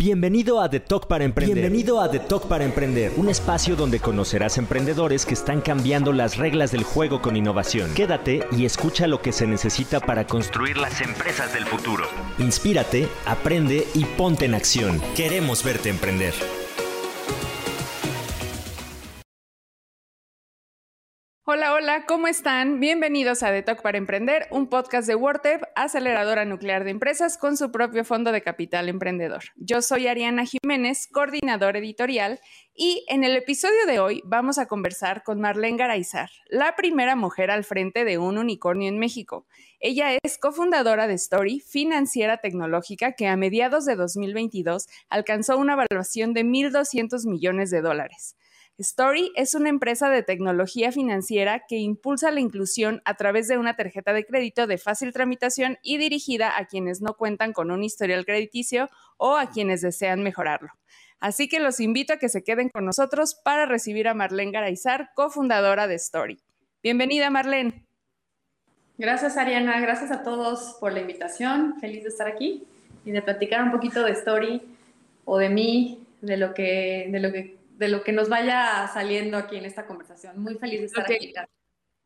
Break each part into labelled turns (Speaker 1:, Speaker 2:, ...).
Speaker 1: Bienvenido a The Talk para Emprender. Bienvenido a The Talk para Emprender, un espacio donde conocerás emprendedores que están cambiando las reglas del juego con innovación. Quédate y escucha lo que se necesita para construir las empresas del futuro. Inspírate, aprende y ponte en acción. Queremos verte emprender.
Speaker 2: Hola, ¿cómo están? Bienvenidos a The Talk para Emprender, un podcast de WordTep, aceleradora nuclear de empresas con su propio fondo de capital emprendedor. Yo soy Ariana Jiménez, coordinador editorial, y en el episodio de hoy vamos a conversar con Marlene Garaizar, la primera mujer al frente de un unicornio en México. Ella es cofundadora de Story, financiera tecnológica que a mediados de 2022 alcanzó una evaluación de 1.200 millones de dólares. Story es una empresa de tecnología financiera que impulsa la inclusión a través de una tarjeta de crédito de fácil tramitación y dirigida a quienes no cuentan con un historial crediticio o a quienes desean mejorarlo. Así que los invito a que se queden con nosotros para recibir a Marlene Garaizar, cofundadora de Story. Bienvenida, Marlene.
Speaker 3: Gracias, Ariana. Gracias a todos por la invitación. Feliz de estar aquí y de platicar un poquito de Story o de mí, de lo que, de lo que de lo que nos vaya saliendo aquí en esta conversación. Muy feliz de estar aquí.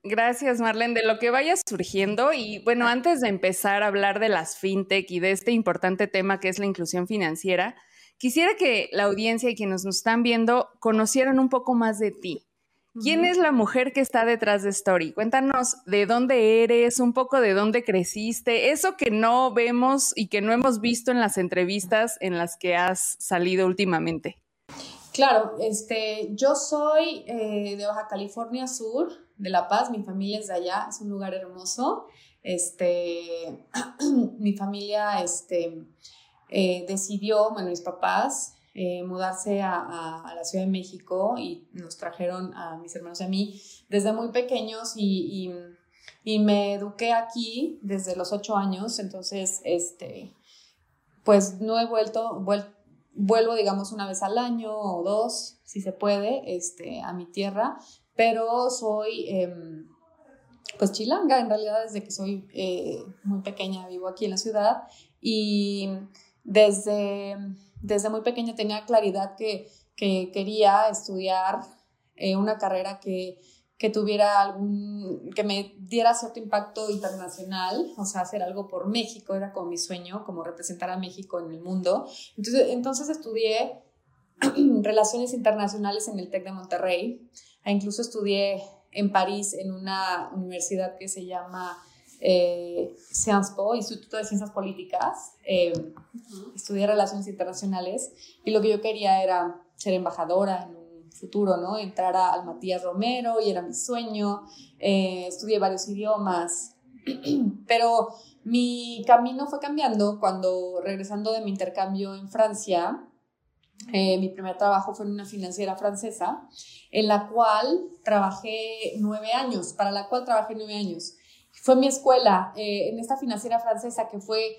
Speaker 2: Gracias, Marlene, de lo que vaya surgiendo. Y bueno, antes de empezar a hablar de las fintech y de este importante tema que es la inclusión financiera, quisiera que la audiencia y quienes nos están viendo conocieran un poco más de ti. ¿Quién es la mujer que está detrás de Story? Cuéntanos de dónde eres, un poco de dónde creciste, eso que no vemos y que no hemos visto en las entrevistas en las que has salido últimamente.
Speaker 3: Claro, este, yo soy eh, de Baja California Sur, de La Paz, mi familia es de allá, es un lugar hermoso. Este, mi familia este, eh, decidió, bueno, mis papás, eh, mudarse a, la Ciudad de México y nos trajeron a mis hermanos y a mí desde muy pequeños y, y, me eduqué aquí desde los ocho años, entonces, este, pues no he vuelto, vuelto vuelvo, digamos, una vez al año o dos, si se puede, este, a mi tierra, pero soy, em, pues, chilanga, en realidad, desde que soy eh, muy pequeña vivo aquí en la ciudad y desde, desde muy pequeña tenía claridad que, que quería estudiar eh, una carrera que que tuviera algún, que me diera cierto impacto internacional, o sea, hacer algo por México, era como mi sueño, como representar a México en el mundo. Entonces, entonces estudié relaciones internacionales en el TEC de Monterrey, e incluso estudié en París en una universidad que se llama eh, Sciences Po, Instituto de Ciencias Políticas. Eh, estudié relaciones internacionales y lo que yo quería era ser embajadora en un futuro, ¿no? Entrar al Matías Romero y era mi sueño. Eh, estudié varios idiomas, pero mi camino fue cambiando cuando regresando de mi intercambio en Francia, eh, mi primer trabajo fue en una financiera francesa, en la cual trabajé nueve años, para la cual trabajé nueve años. Fue mi escuela eh, en esta financiera francesa que fue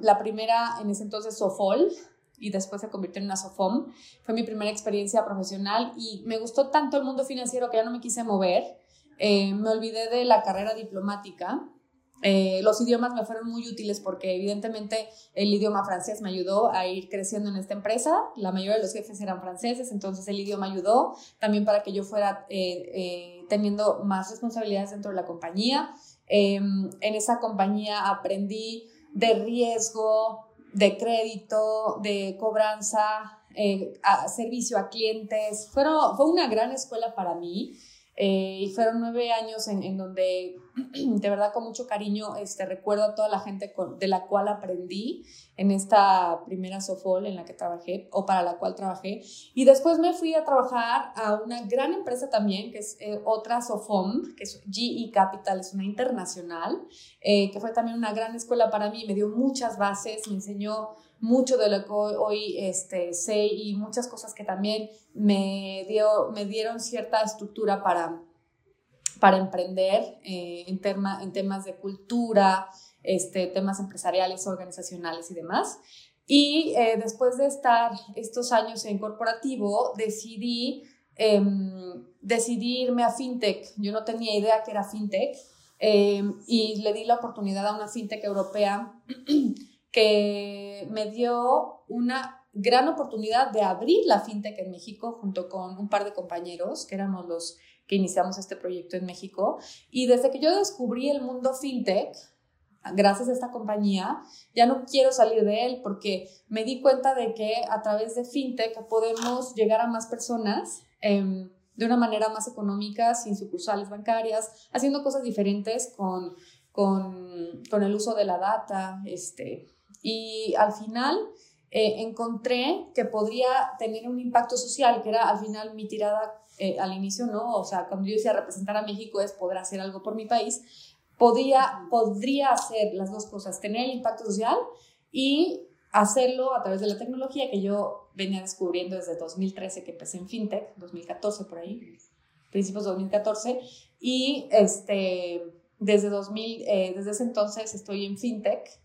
Speaker 3: la primera en ese entonces Sofol, y después se convirtió en una SOFOM. Fue mi primera experiencia profesional y me gustó tanto el mundo financiero que ya no me quise mover. Eh, me olvidé de la carrera diplomática. Eh, los idiomas me fueron muy útiles porque evidentemente el idioma francés me ayudó a ir creciendo en esta empresa. La mayoría de los jefes eran franceses, entonces el idioma ayudó también para que yo fuera eh, teniendo más responsabilidades dentro de la compañía. en esa compañía aprendí de riesgo, de crédito, de cobranza, eh, servicio a clientes. Fue una gran escuela para mí. Eh, y fueron nueve años en, en, donde de verdad con mucho cariño este, recuerdo a toda la gente de la cual aprendí en esta primera Sofol en la que trabajé o para la cual trabajé. Y después me fui a trabajar a una gran empresa también, que es eh, otra Sofom, que es GE Capital, es una internacional, eh, que fue también una gran escuela para mí, me dio muchas bases, me enseñó mucho de lo que hoy, este, sé y muchas cosas que también me, dio, me dieron cierta estructura para, para emprender eh, en, en temas de cultura, este, temas empresariales, organizacionales y demás. Y eh, después de estar estos años en corporativo, decidí, eh, irme a fintech. Yo no tenía idea que era fintech em, y le di la oportunidad a una fintech europea que me dio una gran oportunidad de abrir la fintech en México junto con un par de compañeros que éramos los que iniciamos este proyecto en México. Y desde que yo descubrí el mundo fintech, gracias a esta compañía, ya no quiero salir de él porque me di cuenta de que a través de fintech podemos llegar a más personas em, de una manera más económica, sin sucursales bancarias, haciendo cosas diferentes con, con, con el uso de la data. Este, y al final eh, encontré que podría tener un impacto social, que era al final mi tirada eh, al inicio, ¿no? O sea, cuando yo decía representar a México es poder hacer algo por mi país, podía, podría hacer las dos cosas, tener el impacto social y hacerlo a través de la tecnología que yo venía descubriendo desde 2013 que empecé en FinTech, 2014 por ahí, principios de 2014, y este, desde, 2000, eh, desde ese entonces estoy en FinTech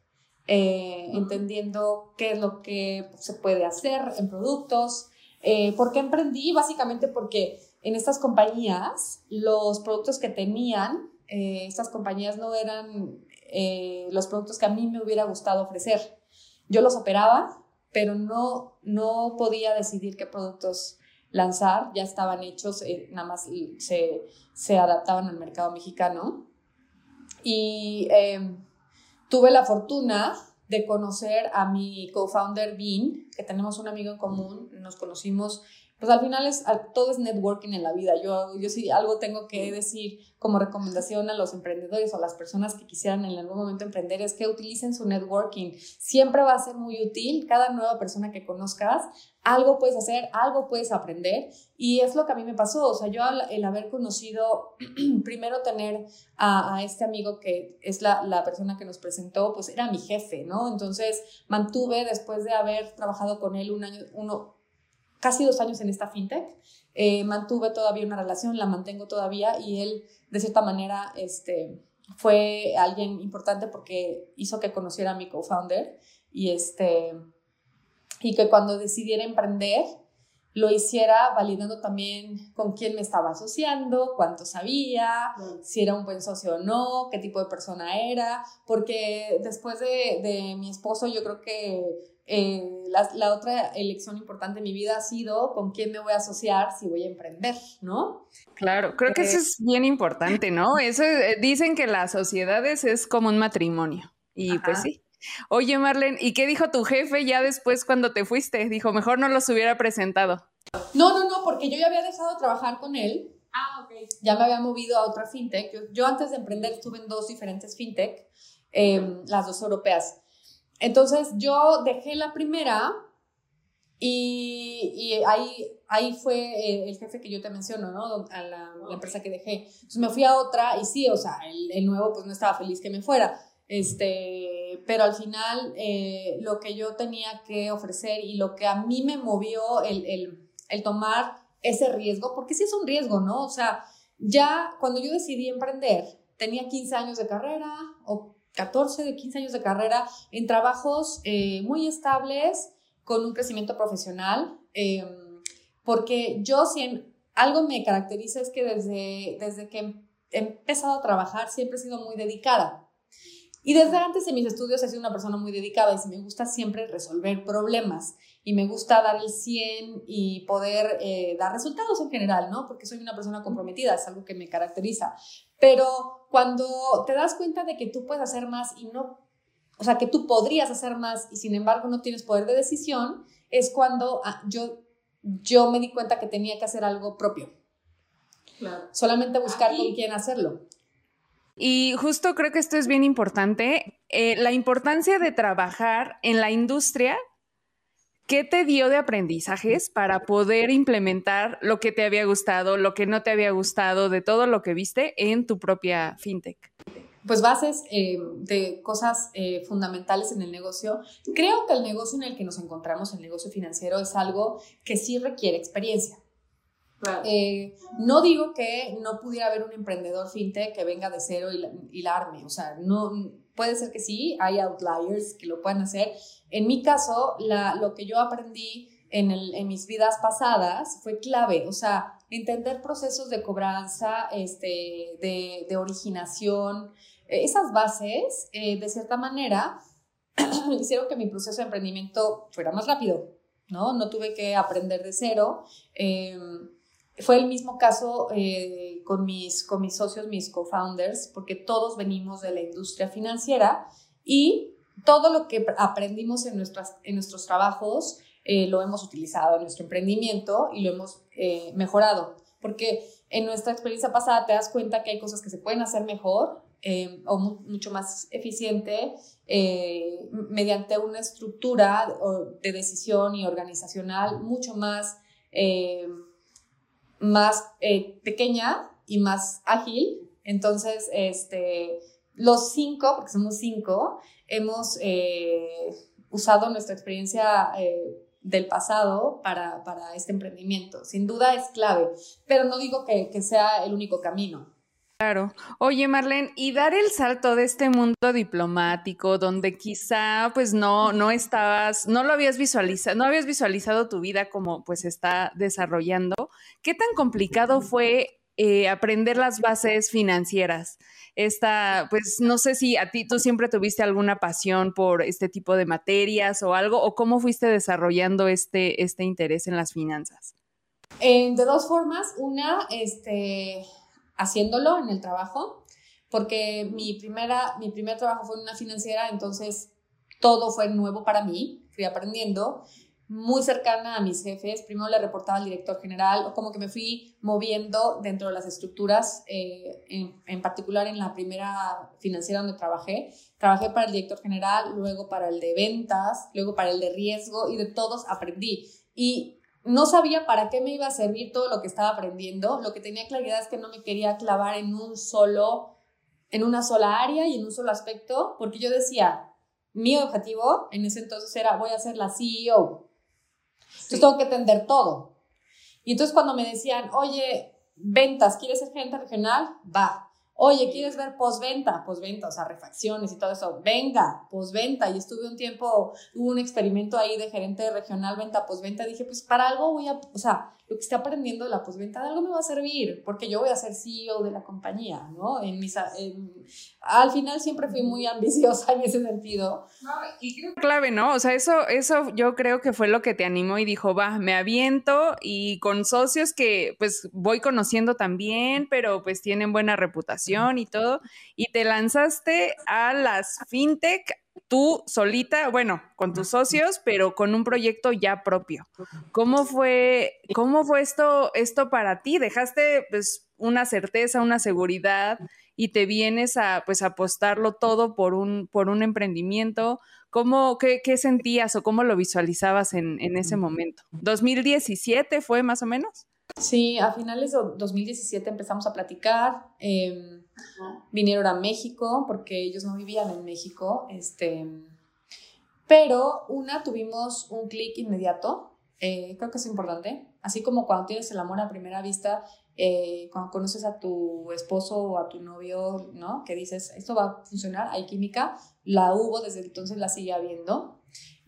Speaker 3: eh, entendiendo qué es lo que se puede hacer en productos. Eh, ¿Por qué emprendí? Básicamente porque en estas compañías los productos que tenían, eh, estas compañías no eran los productos que a mí me hubiera gustado ofrecer. Yo los operaba, pero no, no podía decidir qué productos lanzar, ya estaban hechos, nada más se, se, adaptaban al mercado mexicano. Y tuve la fortuna de conocer a mi co-founder Bean, que tenemos un amigo en común, nos conocimos pues al final es, todo es networking en la vida. Yo, yo sí algo tengo que decir como recomendación a los emprendedores o a las personas que quisieran en algún momento emprender es que utilicen su networking. Siempre va a ser muy útil. Cada nueva persona que conozcas, algo puedes hacer, algo puedes aprender. Y es lo que a mí me pasó. O sea, yo el haber conocido, primero tener a, a, este amigo que es la, la persona que nos presentó, pues era mi jefe, ¿no? Entonces mantuve, después de haber trabajado con él un año, uno, casi dos años en esta fintech. Eh, mantuve todavía una relación, la mantengo todavía y él, de cierta manera, este, fue alguien importante porque hizo que conociera a mi co-founder y, este, y que cuando decidiera emprender, lo hiciera validando también con quién me estaba asociando, cuánto sabía, si era un buen socio o no, qué tipo de persona era, porque después de, de mi esposo yo creo que eh, la, otra elección importante en mi vida ha sido con quién me voy a asociar si voy a emprender, ¿no?
Speaker 2: Claro, creo que eso eh, es bien importante, ¿no? Eso eh, dicen que las sociedades es como un matrimonio y pues sí. Oye, Marlene, ¿y qué dijo tu jefe ya después cuando te fuiste? Dijo, mejor no los hubiera presentado.
Speaker 3: No, no, no, porque yo ya había dejado de trabajar con él. Ah, ok. Ya me había movido a otra fintech. Yo, antes de emprender estuve en dos diferentes fintech, em, las dos europeas. Entonces yo dejé la primera y, ahí, ahí fue eh, el jefe que yo te menciono, ¿no? A la, empresa que dejé. Entonces me fui a otra y sí, o sea, el, nuevo pues no estaba feliz que me fuera. Este, pero al final eh, lo que yo tenía que ofrecer y lo que a mí me movió el, el, el tomar ese riesgo, porque sí es un riesgo, ¿no? O sea, ya cuando yo decidí emprender, tenía 15 años de carrera o 14 de 15 años de carrera en trabajos eh, muy estables, con un crecimiento profesional, em, porque yo si algo me caracteriza es que desde, desde que he empezado a trabajar siempre he sido muy dedicada. Y desde antes de mis estudios he sido una persona muy dedicada y me gusta siempre resolver problemas y me gusta dar el 100 y poder eh, dar resultados en general, ¿no? Porque soy una persona comprometida, es algo que me caracteriza. Pero cuando te das cuenta de que tú puedes hacer más y no, o sea, que tú podrías hacer más y sin embargo no tienes poder de decisión, es cuando ah, yo, yo me di cuenta que tenía que hacer algo propio. Claro. Solamente buscar con quién hacerlo.
Speaker 2: Y justo creo que esto es bien importante, eh, la importancia de trabajar en la industria ¿Qué te dio de aprendizajes para poder implementar lo que te había gustado, lo que no te había gustado, de todo lo que viste en tu propia fintech?
Speaker 3: Pues bases eh, de cosas eh, fundamentales en el negocio. Creo que el negocio en el que nos encontramos, el negocio financiero, es algo que sí requiere experiencia. Eh, no digo que no pudiera haber un emprendedor fintech que venga de cero y, y la arme, o sea, no, puede ser que sí, hay outliers que lo puedan hacer. En mi caso, la, lo que yo aprendí en, el, en, mis vidas pasadas fue clave, o sea, entender procesos de cobranza, este, de, de originación, esas bases, eh, de cierta manera, hicieron que mi proceso de emprendimiento fuera más rápido, ¿no? No tuve que aprender de cero. Em, fue el mismo caso eh, con, mis, con mis socios, mis co-founders, porque todos venimos de la industria financiera y todo lo que aprendimos en, nuestras, en nuestros trabajos eh, lo hemos utilizado en nuestro emprendimiento y lo hemos eh, mejorado. Porque en nuestra experiencia pasada te das cuenta que hay cosas que se pueden hacer mejor eh, o mucho más eficiente mediante una estructura de decisión y organizacional mucho más, más pequeña y más ágil. Entonces, este, los cinco, porque somos cinco, hemos usado nuestra experiencia del pasado para, este emprendimiento. Sin duda es clave, pero no digo que, sea el único camino.
Speaker 2: Claro. Oye, Marlene, y dar el salto de este mundo diplomático donde quizá pues no, no estabas, no lo habías visualizado, no habías visualizado tu vida como pues está desarrollando, ¿qué tan complicado fue eh, aprender las bases financieras? esta, pues no sé si a ti tú siempre tuviste alguna pasión por este tipo de materias o algo, o cómo fuiste desarrollando este, este interés en las finanzas.
Speaker 3: de dos formas, una, este, haciéndolo en el trabajo, porque mi, primera, mi primer trabajo fue en una financiera, entonces todo fue nuevo para mí, fui aprendiendo muy cercana a mis jefes. Primero le reportaba al director general, como que me fui moviendo dentro de las estructuras, eh, en, particular en la primera financiera donde trabajé. Trabajé para el director general, luego para el de ventas, luego para el de riesgo y de todos aprendí. Y no sabía para qué me iba a servir todo lo que estaba aprendiendo. Lo que tenía claridad es que no me quería clavar en un solo, en una sola área y en un solo aspecto, porque yo decía, mi objetivo en ese entonces era voy a ser la CEO entonces tengo que atender todo. Y entonces cuando me decían, oye, ventas, ¿quieres ser gerente regional? Va. Oye, ¿quieres ver postventa? Postventa, o sea, refacciones y todo eso. Venga, postventa. Y estuve un tiempo, hubo un experimento ahí de gerente regional, venta, postventa. Dije, pues para algo voy a, o sea, lo que esté aprendiendo de la postventa, de algo me va a servir, porque yo voy a ser CEO de la compañía, ¿no? En mis, al final siempre fui muy ambiciosa en ese sentido.
Speaker 2: No, y creo clave, ¿no? O sea, eso, eso yo creo que fue lo que te animó y dijo, va, me aviento y con socios que pues voy conociendo también, pero pues tienen buena reputación y todo, y te lanzaste a las fintech tú solita, bueno, con tus socios, pero con un proyecto ya propio. ¿Cómo fue, cómo fue esto, esto para ti? ¿Dejaste pues una certeza, una seguridad y te vienes a pues apostarlo todo por un, por un emprendimiento? ¿Cómo, qué, qué sentías o cómo lo visualizabas en, en ese momento? ¿2017 fue más o menos?
Speaker 3: Sí, a finales de 2017 empezamos a platicar. Vinieron a México porque ellos no vivían en México. Este, pero una, tuvimos un clic inmediato. Eh, creo que es importante. Así como cuando tienes el amor a primera vista, eh, cuando conoces a tu esposo o a tu novio, ¿no? Que dices, esto va a funcionar, hay química. La hubo, desde entonces la sigue habiendo.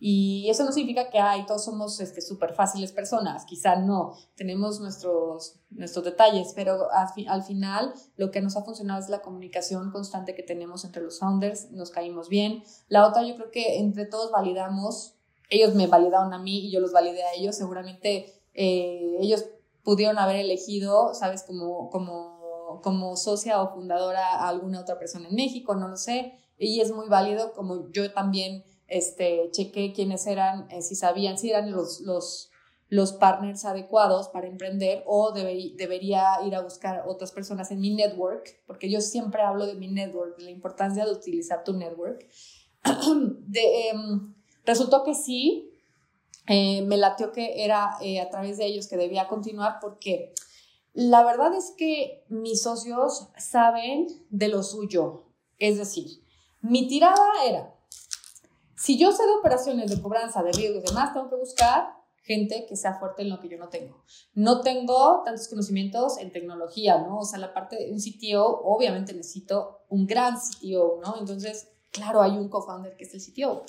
Speaker 3: Y eso no significa que ay, todos somos súper este, fáciles personas, quizá no, tenemos nuestros, nuestros detalles, pero al, final lo que nos ha funcionado es la comunicación constante que tenemos entre los founders, nos caímos bien. La otra, yo creo que entre todos validamos, ellos me validaron a mí y yo los validé a ellos, seguramente eh, ellos pudieron haber elegido, sabes, como, como, como socia o fundadora a alguna otra persona en México, no lo sé, y es muy válido como yo también este, chequé quiénes eran, eh, si sabían si eran los, los, los partners adecuados para emprender o debería ir a buscar otras personas en mi network, porque yo siempre hablo de mi network, de la importancia de utilizar tu network. de, em, resultó que sí, eh, me latió que era eh, a través de ellos que debía continuar porque la verdad es que mis socios saben de lo suyo. Es decir, mi tirada era, si yo sé de operaciones de cobranza, de riesgos y demás, tengo que buscar gente que sea fuerte en lo que yo no tengo. No tengo tantos conocimientos en tecnología, ¿no? O sea, la parte de un CTO, obviamente necesito un gran CTO, ¿no? Entonces, claro, hay un co-founder que es el CTO.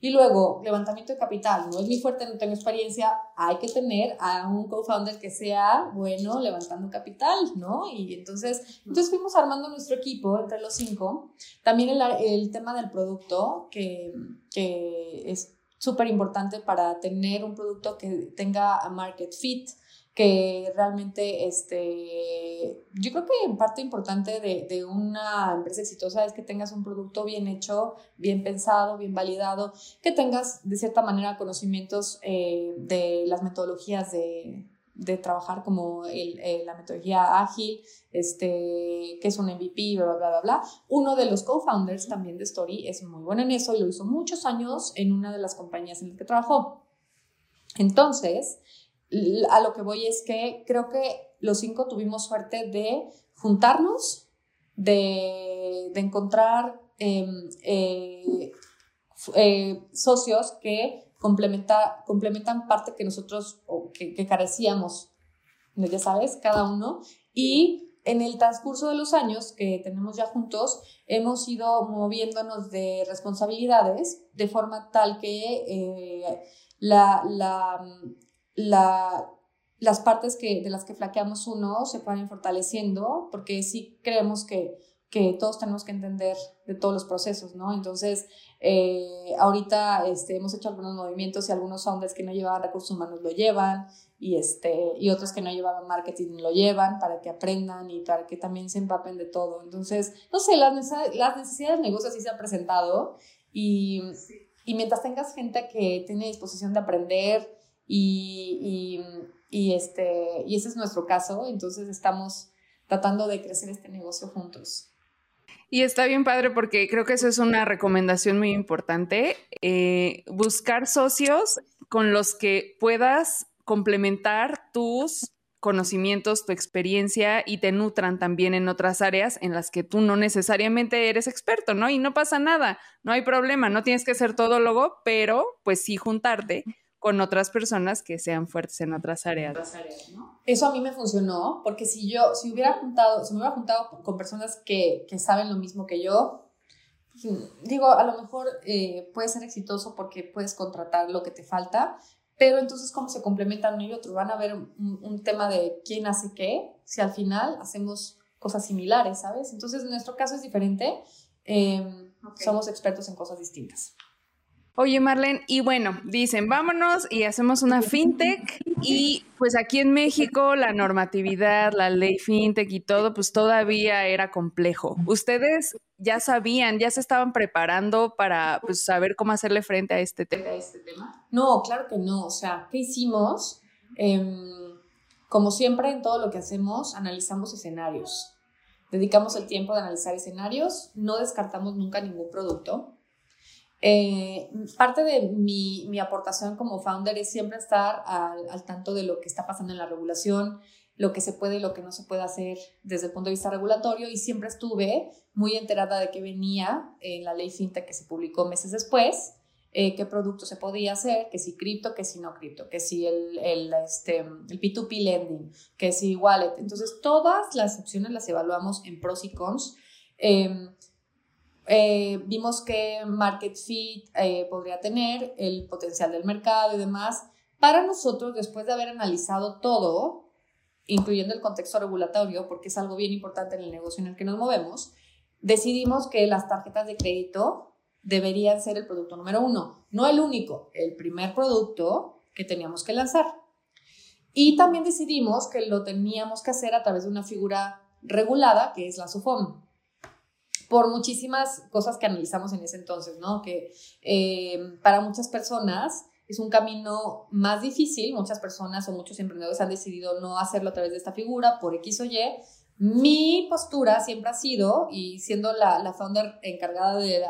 Speaker 3: Y luego, levantamiento de capital, no es mi fuerte, no tengo experiencia, hay que tener a un co-founder que sea bueno levantando capital, ¿no? Y entonces, entonces fuimos armando nuestro equipo entre los cinco. También el, el tema del producto, que, que es súper importante para tener un producto que tenga market fit, que realmente, este, yo creo que parte importante de, de, una empresa exitosa es que tengas un producto bien hecho, bien pensado, bien validado, que tengas de cierta manera conocimientos eh, de las metodologías de, de trabajar como el, la metodología ágil, este, que es un MVP, bla, bla, bla, bla. Uno de los co-founders también de Story es muy bueno en eso y lo hizo muchos años en una de las compañías en las que trabajó. Entonces, a lo que voy es que creo que los cinco tuvimos suerte de juntarnos, de, encontrar em, eh, eh, socios que complementa, complementan parte que nosotros que, que, carecíamos, ya sabes, cada uno. Y en el transcurso de los años que tenemos ya juntos, hemos ido moviéndonos de responsabilidades de forma tal que eh, la, la la, las partes que, de las que flaqueamos uno se pueden ir fortaleciendo, porque sí creemos que, que todos tenemos que entender de todos los procesos, ¿no? Entonces, eh, ahorita este, hemos hecho algunos movimientos y algunos founders que no llevaban recursos humanos lo llevan y, este, y otros que no llevaban marketing lo llevan para que aprendan y para que también se empapen de todo. Entonces, no sé, las necesidades, las necesidades de negocio sí se han presentado y, y mientras tengas gente que tiene disposición de aprender, y, este, y ese es nuestro caso, entonces estamos tratando de crecer este negocio juntos.
Speaker 2: Y está bien padre porque creo que eso es una recomendación muy importante, eh, buscar socios con los que puedas complementar tus conocimientos, tu experiencia y te nutran también en otras áreas en las que tú no necesariamente eres experto, ¿no? Y no pasa nada, no hay problema, no tienes que ser todólogo, pero pues sí juntarte con otras personas que sean fuertes en otras áreas.
Speaker 3: Eso a mí me funcionó, porque si yo, si hubiera juntado, si me hubiera juntado con personas que, que saben lo mismo que yo, digo, a lo mejor eh, puede ser exitoso porque puedes contratar lo que te falta, pero entonces cómo se complementan uno y otro, van a ver un, tema de quién hace qué, si al final hacemos cosas similares, ¿sabes? Entonces nuestro caso es diferente, em, somos expertos en cosas distintas.
Speaker 2: Oye, Marlene, y bueno, dicen, vámonos y hacemos una fintech y pues aquí en México la normatividad, la ley fintech y todo, pues todavía era complejo. ¿Ustedes ya sabían, ya se estaban preparando para pues, saber cómo hacerle frente a este,
Speaker 3: este tema? No, claro que no. O sea, ¿qué hicimos? Em, como siempre en todo lo que hacemos, analizamos escenarios. Dedicamos el tiempo de analizar escenarios, no descartamos nunca ningún producto eh, parte de mi, mi, aportación como founder es siempre estar al, al, tanto de lo que está pasando en la regulación, lo que se puede y lo que no se puede hacer desde el punto de vista regulatorio y siempre estuve muy enterada de que venía en la ley fintech que se publicó meses después, eh, qué producto se podía hacer, que si cripto, que si no cripto, que si el, el, este, el P2P lending, que si wallet. Entonces todas las opciones las evaluamos en pros y cons. Eh, eh, vimos que Market Fit eh, podría tener, el potencial del mercado y demás. Para nosotros, después de haber analizado todo, incluyendo el contexto regulatorio, porque es algo bien importante en el negocio en el que nos movemos, decidimos que las tarjetas de crédito deberían ser el producto número uno, no el único, el primer producto que teníamos que lanzar. Y también decidimos que lo teníamos que hacer a través de una figura regulada, que es la SUFOM por muchísimas cosas que analizamos en ese entonces, ¿no? Que eh, para muchas personas es un camino más difícil, muchas personas o muchos emprendedores han decidido no hacerlo a través de esta figura por X o Y. Mi postura siempre ha sido, y siendo la, la founder encargada de,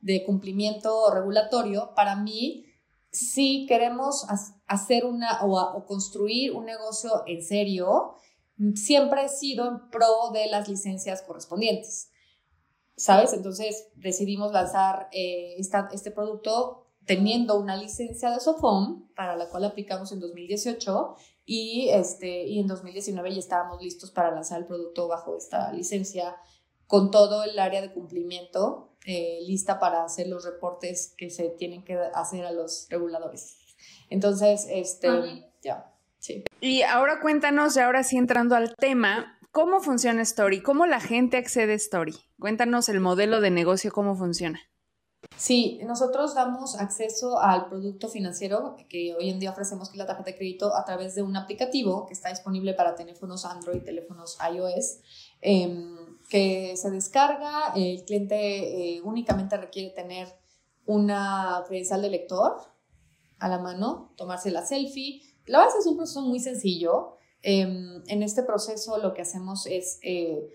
Speaker 3: de cumplimiento regulatorio, para mí, si queremos hacer una o, o construir un negocio en serio, siempre he sido en pro de las licencias correspondientes. ¿Sabes? Entonces decidimos lanzar eh, este producto teniendo una licencia de Sofom, para la cual aplicamos en 2018, y, este, y en 2019 ya estábamos listos para lanzar el producto bajo esta licencia con todo el área de cumplimiento eh, lista para hacer los reportes que se tienen que hacer a los reguladores. Entonces, este, ya, sí.
Speaker 2: Y ahora cuéntanos, ahora sí entrando al tema, ¿cómo funciona Story? ¿Cómo la gente accede a Story? Cuéntanos el modelo de negocio, cómo funciona.
Speaker 3: Sí, nosotros damos acceso al producto financiero que hoy en día ofrecemos, que es la tarjeta de crédito, a través de un aplicativo que está disponible para teléfonos Android, teléfonos iOS, em, que se descarga. El cliente eh, únicamente requiere tener una credencial de lector a la mano, tomarse la selfie. La base es un proceso muy sencillo. Em, en este proceso lo que hacemos es eh,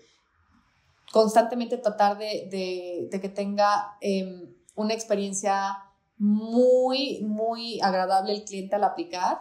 Speaker 3: constantemente tratar de, que tenga em, una experiencia muy, muy agradable el cliente al aplicar,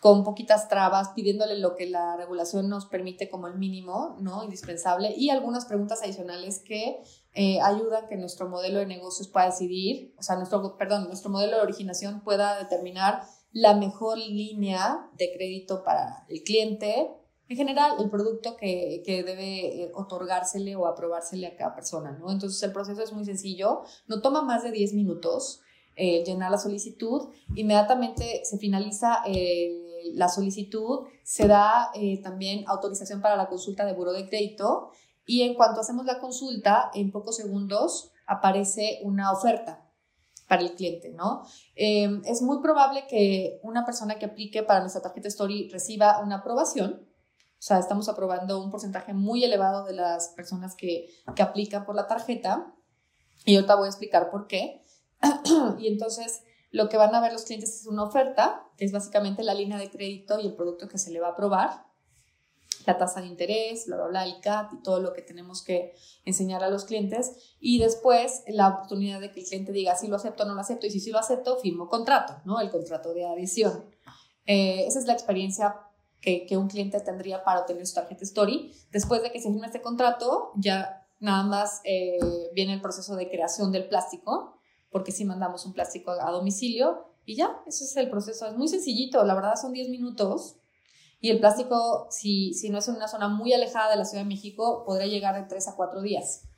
Speaker 3: con poquitas trabas, pidiéndole lo que la regulación nos permite como el mínimo, ¿no? Indispensable, y algunas preguntas adicionales que eh, ayudan que nuestro modelo de negocios pueda decidir, o sea, nuestro, perdón, nuestro modelo de originación pueda determinar la mejor línea de crédito para el cliente, en general, el producto que, que debe eh, otorgársele o aprobársele a cada persona, ¿no? Entonces, el proceso es muy sencillo, no toma más de 10 minutos eh, llenar la solicitud, inmediatamente se finaliza eh, la solicitud, se da también autorización para la consulta de buro de crédito. Y en cuanto hacemos la consulta, en pocos segundos aparece una oferta para el cliente, ¿no? es muy probable que una persona que aplique para nuestra tarjeta Story reciba una aprobación, o sea, estamos aprobando un porcentaje muy elevado de las personas que, que aplican por la tarjeta. Y ahorita voy a explicar por qué. y entonces lo que van a ver los clientes es una oferta, que es básicamente la línea de crédito y el producto que se le va a aprobar, la tasa de interés, bla, bla, bla, el CAT y todo lo que tenemos que enseñar a los clientes. Y después la oportunidad de que el cliente diga si lo acepto o no lo acepto. Y si sí lo acepto, firmo contrato, ¿no? El contrato de adhesión. Eh, esa es la experiencia que, un cliente tendría para obtener su tarjeta Story. Después de que se firme este contrato, ya nada más eh, viene el proceso de creación del plástico, porque si mandamos un plástico a domicilio y ya, ese es el proceso. Es muy sencillito, la verdad son 10 minutos. Y el plástico, si, si no es en una zona muy alejada de la Ciudad de México, podría llegar de 3 a 4 días.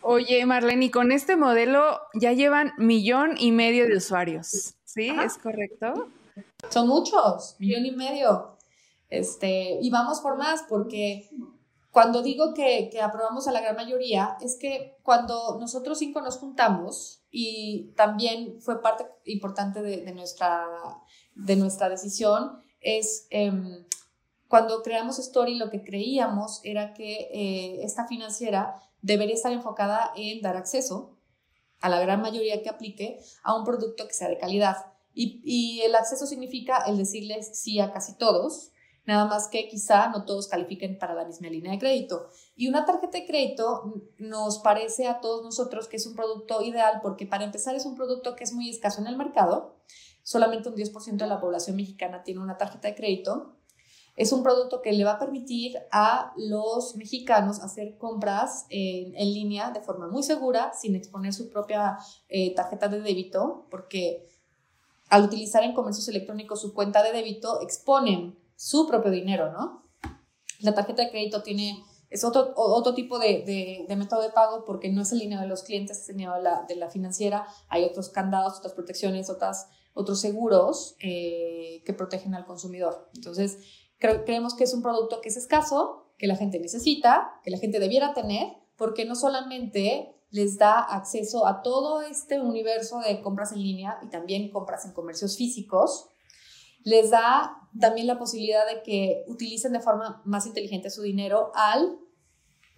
Speaker 2: Oye, Marlene, y con este modelo ya llevan millón y medio de usuarios, ¿sí? ¿Es correcto?
Speaker 3: Son muchos, millón y medio. Este, y vamos por más porque cuando digo que, que, aprobamos a la gran mayoría, es que cuando nosotros cinco nos juntamos, y también fue parte importante de, de nuestra, de nuestra decisión, es em, cuando creamos Story, lo que creíamos era que eh, esta financiera debería estar enfocada en dar acceso a la gran mayoría que aplique a un producto que sea de calidad. Y, y el acceso significa el decirles sí a casi todos, nada más que quizá no todos califiquen para la misma línea de crédito. Y una tarjeta de crédito nos parece a todos nosotros que es un producto ideal porque para empezar es un producto que es muy escaso en el mercado, solamente un 10% de la población mexicana tiene una tarjeta de crédito. Es un producto que le va a permitir a los mexicanos hacer compras en, línea de forma muy segura, sin exponer su propia eh, tarjeta de débito, porque al utilizar en comercios electrónicos su cuenta de débito, exponen su propio dinero, ¿no? La tarjeta de crédito tiene, es otro, otro tipo de, de, método de pago porque no es el dinero de los clientes, es el dinero de la, de la financiera. Hay otros candados, otras protecciones, otras, otros seguros eh, que protegen al consumidor. Entonces, creemos que es un producto que es escaso, que la gente necesita, que la gente debiera tener, porque no solamente les da acceso a todo este universo de compras en línea y también compras en comercios físicos, les da también la posibilidad de que utilicen de forma más inteligente su dinero al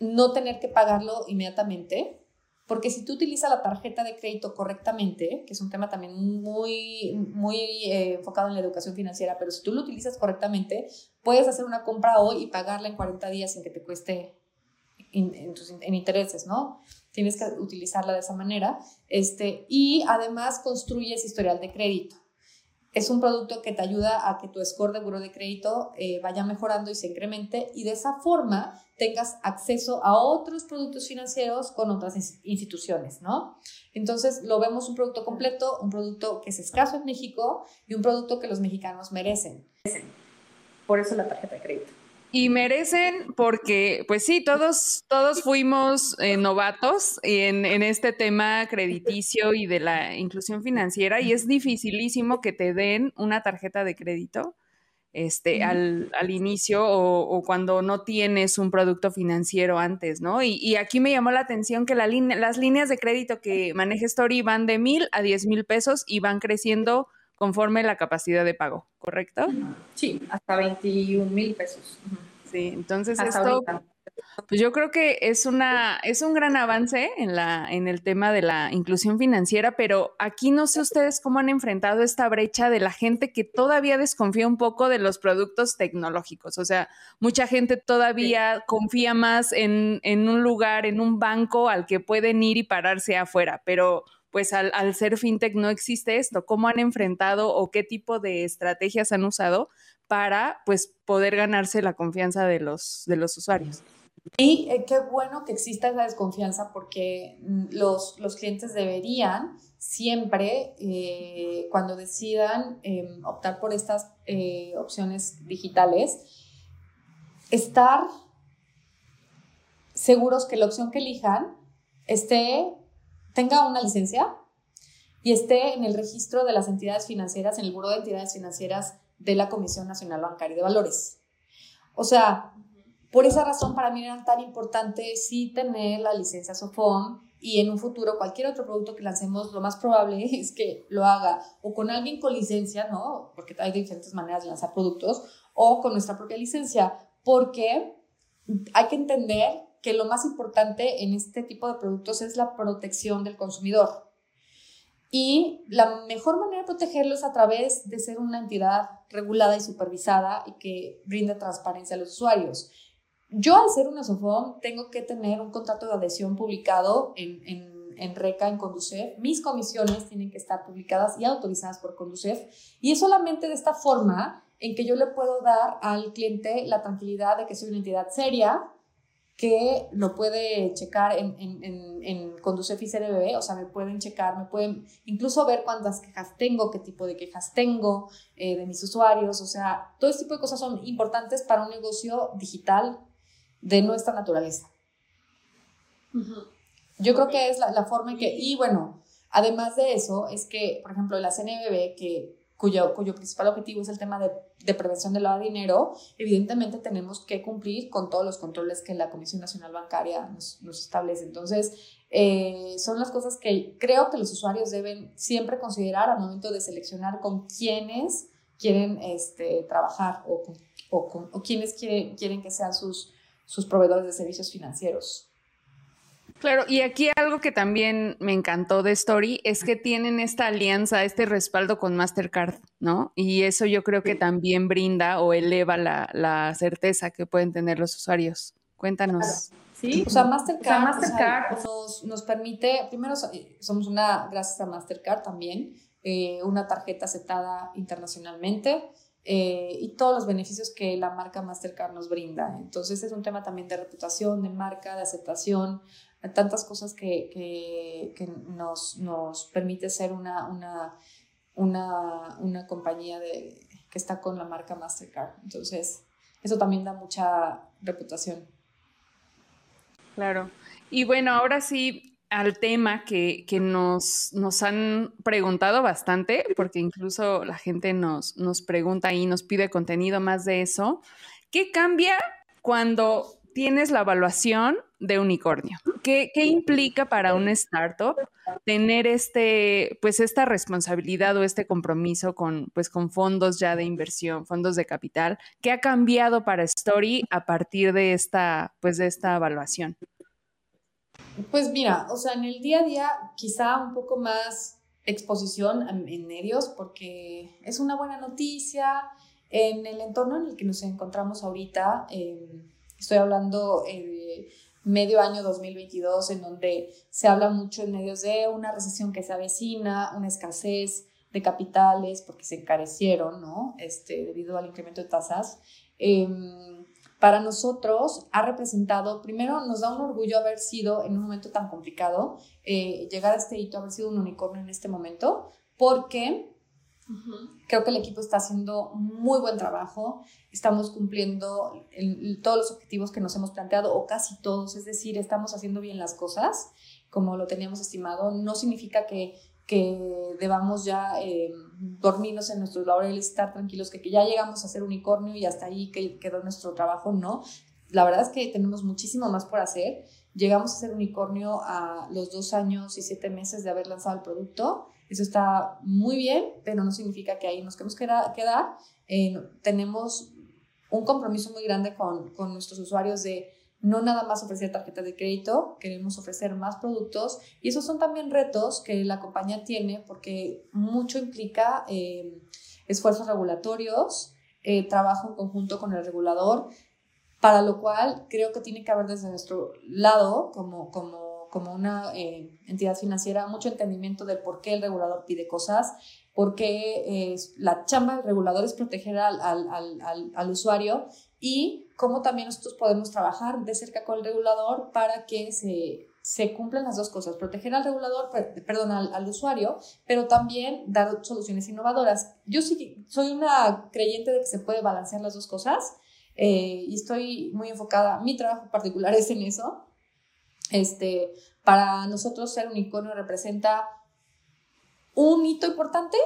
Speaker 3: no tener que pagarlo inmediatamente, porque si tú utilizas la tarjeta de crédito correctamente, que es un tema también muy, muy eh, enfocado en la educación financiera, pero si tú lo utilizas correctamente, puedes hacer una compra hoy y pagarla en 40 días sin que te cueste en, en, intereses, ¿no? Tienes que utilizarla de esa manera. Este, y además construyes historial de crédito es un producto que te ayuda a que tu score de buro de crédito eh, vaya mejorando y se incremente y de esa forma tengas acceso a otros productos financieros con otras instituciones, ¿no? Entonces lo vemos un producto completo, un producto que es escaso en México y un producto que los mexicanos merecen. Por eso la tarjeta de crédito.
Speaker 2: Y merecen porque, pues sí, todos, todos fuimos eh, novatos en, en, este tema crediticio y de la inclusión financiera y es dificilísimo que te den una tarjeta de crédito este, al, al, inicio o, cuando no tienes un producto financiero antes, ¿no? Y, aquí me llamó la atención que la las líneas de crédito que maneja Story van de mil a diez mil pesos y van creciendo conforme la capacidad de pago, ¿correcto?
Speaker 3: Sí, hasta 21 mil pesos.
Speaker 2: Sí, entonces esto, pues yo creo que es una, es un gran avance en la, en el tema de la inclusión financiera, pero aquí no sé ustedes cómo han enfrentado esta brecha de la gente que todavía desconfía un poco de los productos tecnológicos. O sea, mucha gente todavía confía más en, en un lugar, en un banco al que pueden ir y pararse afuera, pero pues al, al, ser fintech no existe esto. ¿Cómo han enfrentado o qué tipo de estrategias han usado para pues poder ganarse la confianza de los, de los usuarios?
Speaker 3: Y eh, qué bueno que exista esa desconfianza porque mm, los, los clientes deberían siempre, eh, cuando decidan em, optar por estas eh, opciones digitales, estar seguros que la opción que elijan esté tenga una licencia y esté en el registro de las entidades financieras, en el Buró de Entidades Financieras de la Comisión Nacional Bancaria de Valores. O sea, por esa razón para mí era tan importante sí tener la licencia SOFOM y en un futuro cualquier otro producto que lancemos, lo más probable es que lo haga o con alguien con licencia, ¿no? Porque hay diferentes maneras de lanzar productos, o con nuestra propia licencia, porque hay que entender que lo más importante en este tipo de productos es la protección del consumidor. Y la mejor manera de protegerlo es a través de ser una entidad regulada y supervisada y que brinde transparencia a los usuarios. Yo, al ser una SOFOM, tengo que tener un contrato de adhesión publicado en, en, en RECA, en Conducef. Mis comisiones tienen que estar publicadas y autorizadas por Conducef. Y es solamente de esta forma en que yo le puedo dar al cliente la tranquilidad de que soy una entidad seria, que lo puede checar en, en, en, en Conducef y CRBB, o sea, me pueden checar, me pueden incluso ver cuántas quejas tengo, qué tipo de quejas tengo eh, de mis usuarios, o sea, todo este tipo de cosas son importantes para un negocio digital de nuestra naturaleza. Yo creo que es la, la, forma en que, y bueno, además de eso, es que, por ejemplo, la CNBB, que cuyo, cuyo principal objetivo es el tema de, de prevención del lavado de dinero, evidentemente tenemos que cumplir con todos los controles que la Comisión Nacional Bancaria nos, nos establece. Entonces, eh, son las cosas que creo que los usuarios deben siempre considerar al momento de seleccionar con quiénes quieren este, trabajar o, o, o quiénes quieren, quieren que sean sus, sus proveedores de servicios financieros.
Speaker 2: Claro, y aquí algo que también me encantó de Story es que tienen esta alianza, este respaldo con Mastercard, ¿no? Y eso yo creo que también brinda o eleva la, la certeza que pueden tener los usuarios. Cuéntanos.
Speaker 3: Sí, o sea, Mastercard, Mastercard. nos, nos, permite, primero somos una, gracias a Mastercard también, eh, una tarjeta aceptada internacionalmente. Eh, y todos los beneficios que la marca Mastercard nos brinda. Entonces es un tema también de reputación, de marca, de aceptación tantas cosas que, que, que nos, nos, permite ser una, una, una, una compañía de, que está con la marca Mastercard. Entonces, eso también da mucha reputación.
Speaker 2: Claro. Y bueno, ahora sí al tema que, que nos, nos, han preguntado bastante, porque incluso la gente nos, nos pregunta y nos pide contenido más de eso. ¿Qué cambia cuando tienes la evaluación de unicornio. ¿Qué, ¿Qué, implica para un startup tener este, pues esta responsabilidad o este compromiso con, pues, con fondos ya de inversión, fondos de capital? ¿Qué ha cambiado para Story a partir de esta, pues, de esta evaluación?
Speaker 3: Pues mira, o sea, en el día a día quizá un poco más exposición en medios porque es una buena noticia en el entorno en el que nos encontramos ahorita. Eh, Estoy hablando eh, medio año 2022, en donde se habla mucho en medios de una recesión que se avecina, una escasez de capitales porque se encarecieron, ¿no? Este, debido al incremento de tasas. Em, para nosotros ha representado, primero nos da un orgullo haber sido en un momento tan complicado, eh, llegar a este hito, haber sido un unicornio en este momento, porque Creo que el equipo está haciendo muy buen trabajo, estamos cumpliendo todos los objetivos que nos hemos planteado, o casi todos, es decir, estamos haciendo bien las cosas como lo teníamos estimado. No significa que, que debamos ya eh, dormirnos en nuestros laureles, estar tranquilos, que, que ya llegamos a ser unicornio y hasta ahí que quedó nuestro trabajo, no. La verdad es que tenemos muchísimo más por hacer. Llegamos a ser unicornio a los dos años y siete meses de haber lanzado el producto eso está muy bien, pero no significa que ahí nos queremos quedar. Eh, tenemos un compromiso muy grande con, con nuestros usuarios de no nada más ofrecer tarjetas de crédito, queremos ofrecer más productos y esos son también retos que la compañía tiene porque mucho implica eh, esfuerzos regulatorios, eh, trabajo en conjunto con el regulador, para lo cual creo que tiene que haber desde nuestro lado como, como como una eh, entidad financiera mucho entendimiento del por qué el regulador pide cosas, por qué eh, la chamba del regulador es proteger al, al, al, al, usuario y cómo también nosotros podemos trabajar de cerca con el regulador para que se, cumplan las dos cosas, proteger al regulador, perdón, al, usuario, pero también dar soluciones innovadoras. Yo sí soy una creyente de que se puede balancear las dos cosas eh, y estoy muy enfocada, mi trabajo particular es en eso, este, para nosotros ser unicornio representa un hito importante,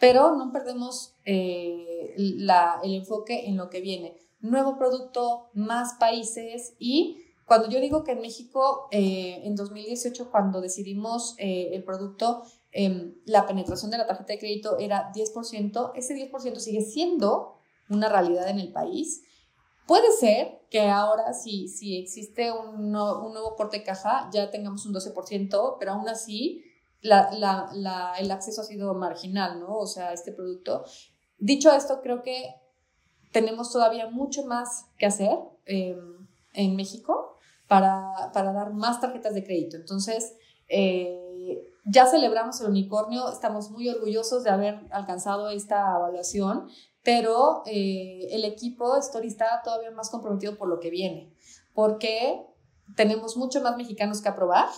Speaker 3: pero no perdemos eh, el enfoque en lo que viene. Nuevo producto, más países y cuando yo digo que en México, eh, en 2018, cuando decidimos eh, el producto, em, la penetración de la tarjeta de crédito era 10%, ese 10% sigue siendo una realidad en el país Puede ser que ahora, si, si existe un, nuevo corte de caja, ya tengamos un 12%, pero aún así el acceso ha sido marginal, ¿no? O sea, este producto. Dicho esto, creo que tenemos todavía mucho más que hacer em, en México para, para, dar más tarjetas de crédito. Entonces, eh, ya celebramos el unicornio, estamos muy orgullosos de haber alcanzado esta evaluación, pero eh, el equipo Story está todavía más comprometido por lo que viene, porque tenemos mucho más mexicanos que aprobar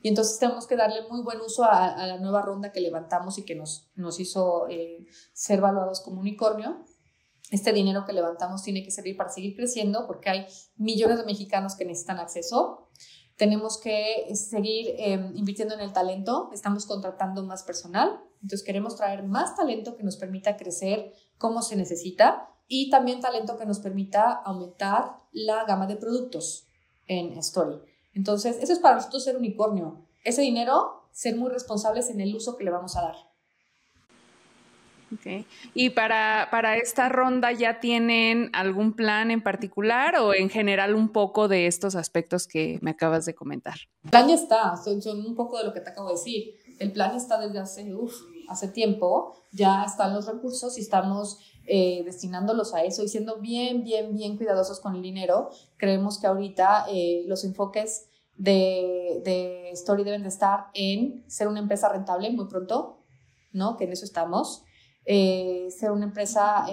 Speaker 3: y entonces tenemos que darle muy buen uso a, la nueva ronda que levantamos y que nos, nos hizo eh, ser valuados como unicornio. Este dinero que levantamos tiene que servir para seguir creciendo porque hay millones de mexicanos que necesitan acceso. Tenemos que seguir eh, invirtiendo en el talento, estamos contratando más personal, entonces queremos traer más talento que nos permita crecer como se necesita y también talento que nos permita aumentar la gama de productos en Story. Entonces, eso es para nosotros ser unicornio. Ese dinero, ser muy responsables en el uso que le vamos a dar.
Speaker 2: Okay. ¿Y para, para, esta ronda ya tienen algún plan en particular o en general un poco de estos aspectos que me acabas de comentar?
Speaker 3: El plan ya está, son, son un poco de lo que te acabo de decir el plan está desde hace, hace tiempo, ya están los recursos y estamos eh, destinándolos a eso y siendo bien, bien, bien cuidadosos con el dinero. Creemos que ahorita eh, los enfoques de, de, Story deben de estar en ser una empresa rentable muy pronto, ¿no? Que en eso estamos. Eh, ser una empresa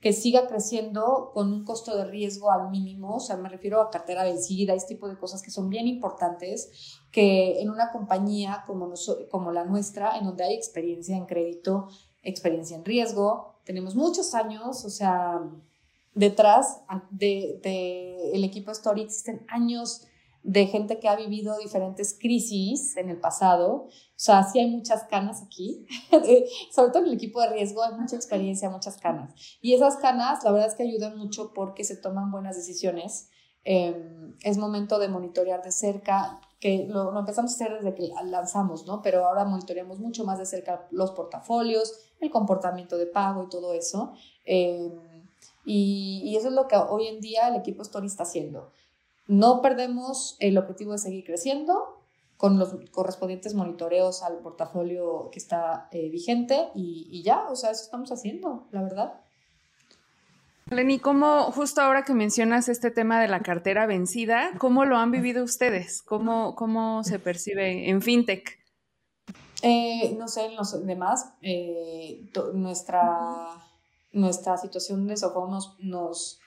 Speaker 3: que siga creciendo con un costo de riesgo al mínimo, o sea, me refiero a cartera vencida, este tipo de cosas que son bien importantes, que en una compañía como, como la nuestra, en donde hay experiencia en crédito, experiencia en riesgo, tenemos muchos años, o sea, detrás del de, el equipo Story existen años de gente que ha vivido diferentes crisis en el pasado. O sea, sí hay muchas canas aquí, sobre todo en el equipo de riesgo hay mucha experiencia, muchas canas. Y esas canas, la verdad es que ayudan mucho porque se toman buenas decisiones. Em, es momento de monitorear de cerca, que lo, empezamos a hacer desde que lanzamos, ¿no? Pero ahora monitoreamos mucho más de cerca los portafolios, el comportamiento de pago y todo eso. Em, y, y, eso es lo que hoy en día el equipo Story está haciendo. No perdemos el objetivo de seguir creciendo con los correspondientes monitoreos al portafolio que está eh, vigente y, ya, o sea, eso estamos haciendo, la verdad.
Speaker 2: Lenny, ¿cómo, justo ahora que mencionas este tema de la cartera vencida, cómo lo han vivido ustedes? ¿Cómo, cómo se percibe en FinTech?
Speaker 3: Eh, no sé, en los demás, eh, nuestra, nuestra situación de sofá nos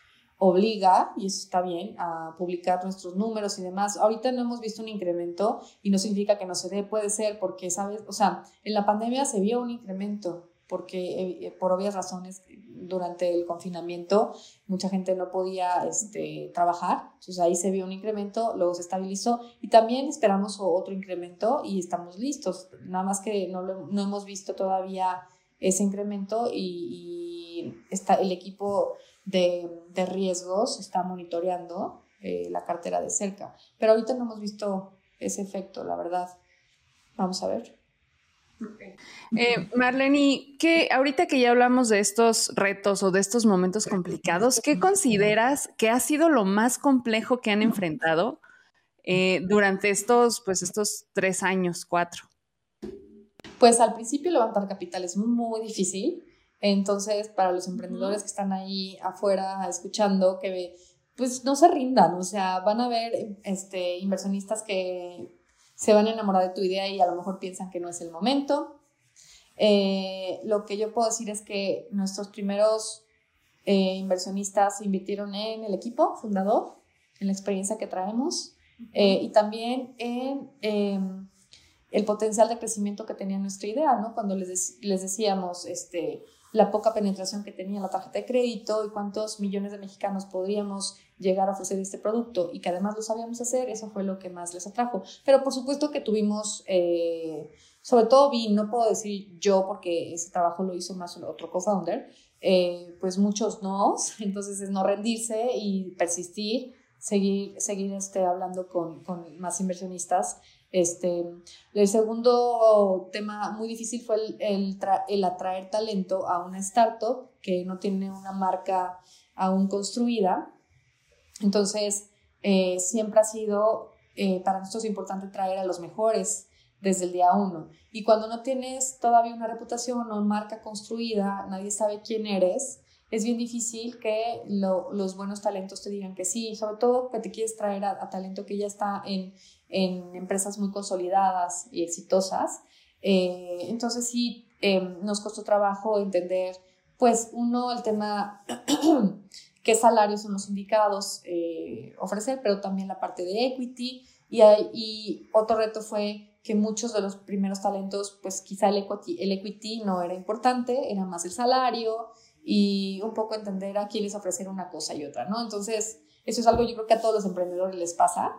Speaker 3: obliga, y eso está bien, a publicar nuestros números y demás. Ahorita no hemos visto un incremento y no significa que no se dé, puede ser porque, ¿sabes? O sea, en la pandemia se vio un incremento porque eh, por obvias razones durante el confinamiento mucha gente no podía este, trabajar, entonces ahí se vio un incremento, luego se estabilizó y también esperamos otro incremento y estamos listos, nada más que no, no hemos visto todavía ese incremento y, está, el equipo de, de, riesgos está monitoreando eh, la cartera de cerca, pero ahorita no hemos visto ese efecto, la verdad. Vamos a ver.
Speaker 2: Eh, Marlene, ¿qué, ahorita que ya hablamos de estos retos o de estos momentos complicados, ¿qué consideras que ha sido lo más complejo que han enfrentado eh, durante estos, pues, estos tres años, cuatro?
Speaker 3: Pues al principio levantar capital es muy difícil. Entonces, para los emprendedores que están ahí afuera escuchando, que pues no se rindan, o sea, van a ver este, inversionistas que se van a enamorar de tu idea y a lo mejor piensan que no es el momento. Eh, lo que yo puedo decir es que nuestros primeros eh, inversionistas invirtieron en el equipo fundador, en la experiencia que traemos eh, y también en em, el potencial de crecimiento que tenía nuestra idea, ¿no? Cuando les, les decíamos este, la poca penetración que tenía la tarjeta de crédito y cuántos millones de mexicanos podríamos llegar a ofrecer este producto y que además lo sabíamos hacer, eso fue lo que más les atrajo. Pero por supuesto que tuvimos, eh, sobre todo vi, no puedo decir yo porque ese trabajo lo hizo más otro co-founder, eh, pues muchos no, entonces es no rendirse y persistir, seguir, seguir este, hablando con, con más inversionistas este, el segundo tema muy difícil fue el, el, atraer talento a una startup que no tiene una marca aún construida. Entonces, eh, siempre ha sido eh, para nosotros importante traer a los mejores desde el día uno. Y cuando no tienes todavía una reputación o marca construida, nadie sabe quién eres, es bien difícil que los buenos talentos te digan que sí, sobre todo que te quieres traer a, talento que ya está en, en, empresas muy consolidadas y exitosas. Eh, entonces sí, em, nos costó trabajo entender, pues uno, el tema, qué salarios son los indicados eh, ofrecer, pero también la parte de equity. Y, y otro reto fue que muchos de los primeros talentos, pues quizá el equity, el equity no era importante, era más el salario, y un poco entender a quién les ofrecer una cosa y otra, ¿no? Entonces, eso es algo yo creo que a todos los emprendedores les pasa.